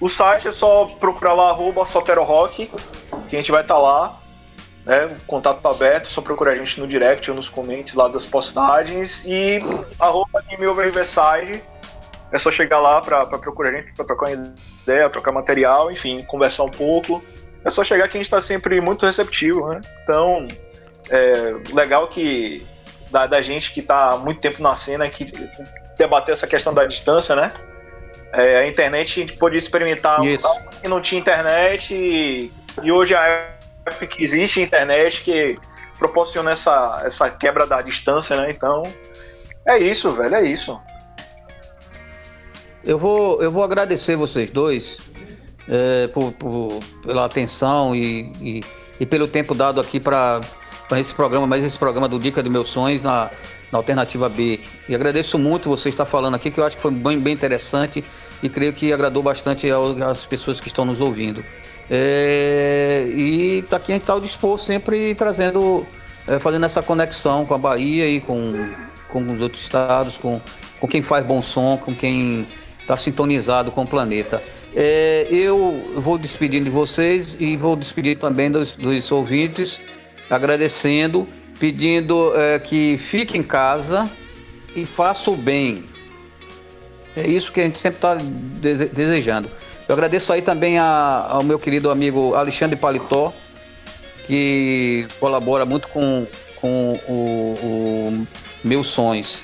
[SPEAKER 4] o site é só procurar lá, arroba Sotero Rock, que a gente vai estar lá. Né? O contato tá aberto, é só procurar a gente no direct ou nos comentários lá das postagens. E arroba Game Over Riverside. É só chegar lá pra procurar a gente, pra trocar uma ideia, trocar material, enfim, conversar um pouco. É só chegar que a gente tá sempre muito receptivo, né? Então, é legal que da, da gente que tá há muito tempo na cena, que debater essa questão da distância, né? É, a internet a gente pôde experimentar
[SPEAKER 2] Isso.
[SPEAKER 4] algo que não tinha internet e, e hoje a época que existe internet que proporciona essa, essa quebra da distância, né? Então, é isso, velho, é isso.
[SPEAKER 2] Eu vou, eu vou agradecer vocês dois é, por, por- pela atenção e, e, e pelo tempo dado aqui para esse programa, mais esse programa do Dica dos Meus Sonhos na, na Alternativa B. E agradeço muito você estar falando aqui, que eu acho que foi bem, bem interessante e creio que agradou bastante às pessoas que estão nos ouvindo. É, e tá aqui a gente está ao dispor sempre trazendo, é, fazendo essa conexão com a Bahia e com, com os outros estados, com, com quem faz bom som, com quem está sintonizado com o planeta. É, eu vou despedindo de vocês e vou despedir também dos, dos ouvintes, agradecendo, pedindo é, que fique em casa e faça o bem. É isso que a gente sempre está desejando. Eu agradeço aí também a- ao meu querido amigo Alexandre Paletó, que colabora muito com, com o, o Meus Sonhos.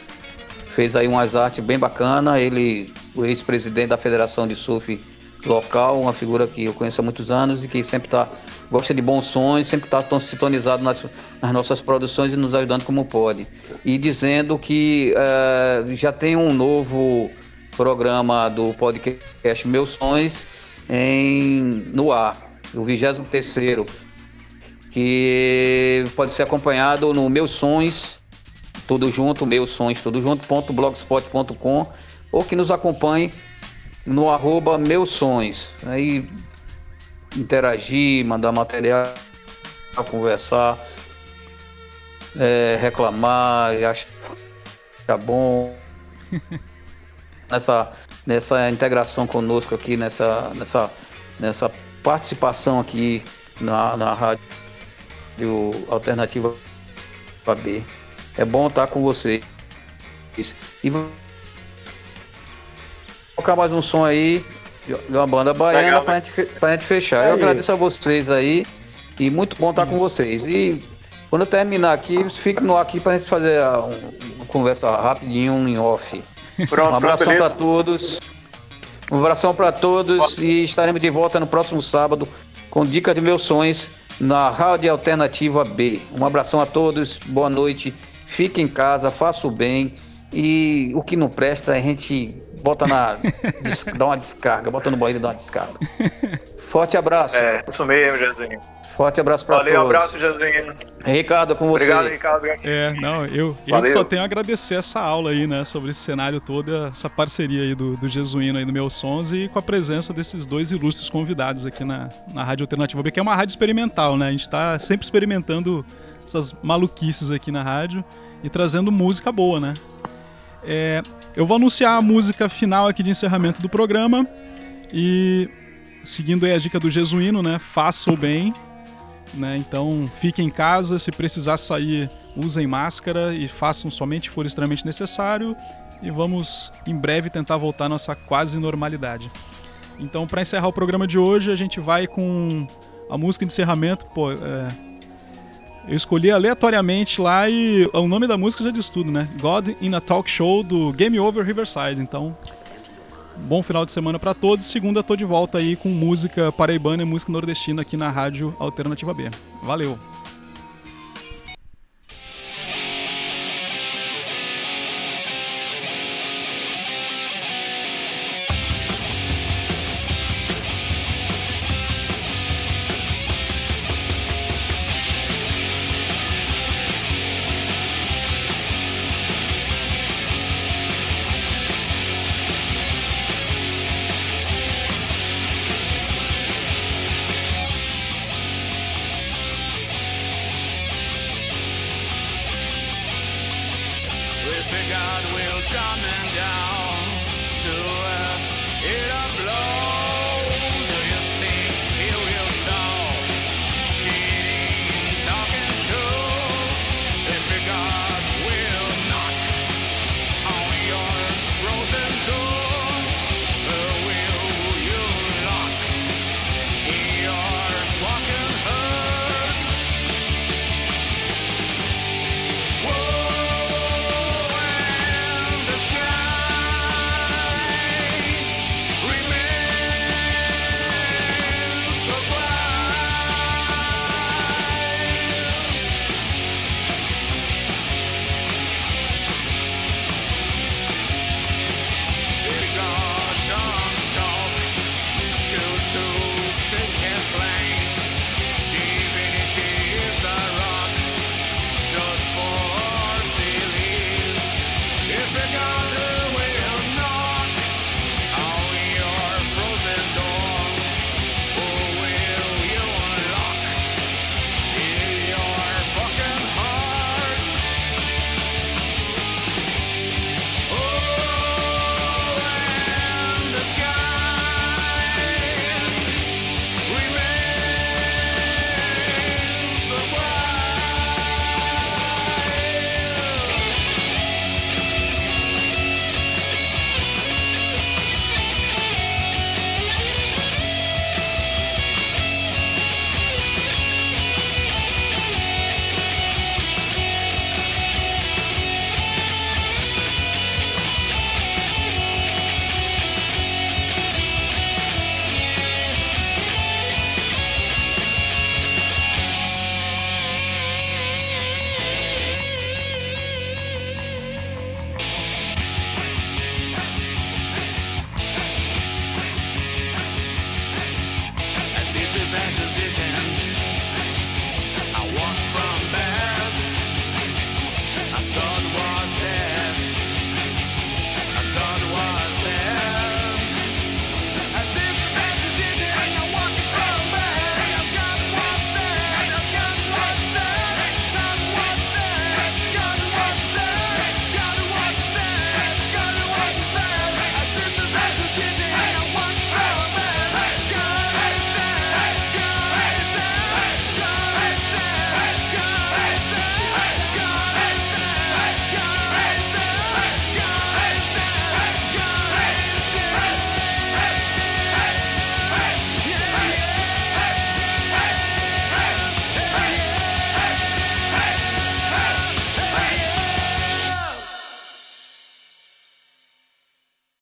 [SPEAKER 2] Fez aí umas artes bem bacana. Ele, o ex-presidente da Federação de Surf local, uma figura que eu conheço há muitos anos e que sempre tá, gosta de bons sons, sempre está tão sintonizado nas, nas nossas produções e nos ajudando como pode. E dizendo que eh, já tem um novo programa do podcast Meus Sonhos em, no ar. o 23 que pode ser acompanhado no Meus Sons, tudo junto, Meus Sons, tudo junto, ponto blogspot.com, ou que nos acompanhe no arroba Meus Sons. Aí interagir, mandar material, conversar, é, reclamar, achar bom. nessa, nessa integração conosco aqui, nessa, nessa, nessa participação aqui na, na rádio Alternativa B. É bom estar com vocês. E vou colocar mais um som aí de uma banda baiana para gente, pra gente fechar.
[SPEAKER 3] É
[SPEAKER 2] Eu agradeço a vocês aí e muito bom estar com vocês. E quando eu terminar aqui, fique no ar aqui para gente fazer a- um- uma conversa rapidinho um em off.
[SPEAKER 4] Pronto,
[SPEAKER 2] Um abração para todos. Um abração para todos e estaremos de volta no próximo sábado com dicas de meus sonhos na Rádio Alternativa B. Um abração a todos, boa noite. Fique em casa, faça o bem e o que não presta a gente bota na des- dá uma descarga, bota no banheiro e dá uma descarga. Forte abraço.
[SPEAKER 4] É, isso mesmo, Jesuíno.
[SPEAKER 2] Forte abraço para todos.
[SPEAKER 4] Valeu, abraço, Jesuíno.
[SPEAKER 2] Ricardo, com você.
[SPEAKER 4] Obrigado, Ricardo.
[SPEAKER 1] É, não, eu, eu só tenho a agradecer essa aula aí, né, sobre esse cenário todo, essa parceria aí do, do Jesuíno aí no Meus Sons e com a presença desses dois ilustres convidados aqui na, na Rádio Alternativa B, que é uma rádio experimental, né? A gente tá sempre experimentando essas maluquices aqui na rádio e trazendo música boa, né? É, eu vou anunciar a música final aqui de encerramento do programa e seguindo a dica do Jesuíno, né? Faça o bem, né? Então fique em casa, se precisar sair, usem máscara e façam somente for extremamente necessário. E vamos em breve tentar voltar à nossa quase normalidade. Então, para encerrar o programa de hoje, a gente vai com a música de encerramento. Pô, é, eu escolhi aleatoriamente lá e o nome da música já diz tudo, né? God in a Talk Show do Game Over Riverside. Então, bom final de semana para todos. Segunda tô de volta aí com música paraibana e música nordestina aqui na Rádio Alternativa B. Valeu!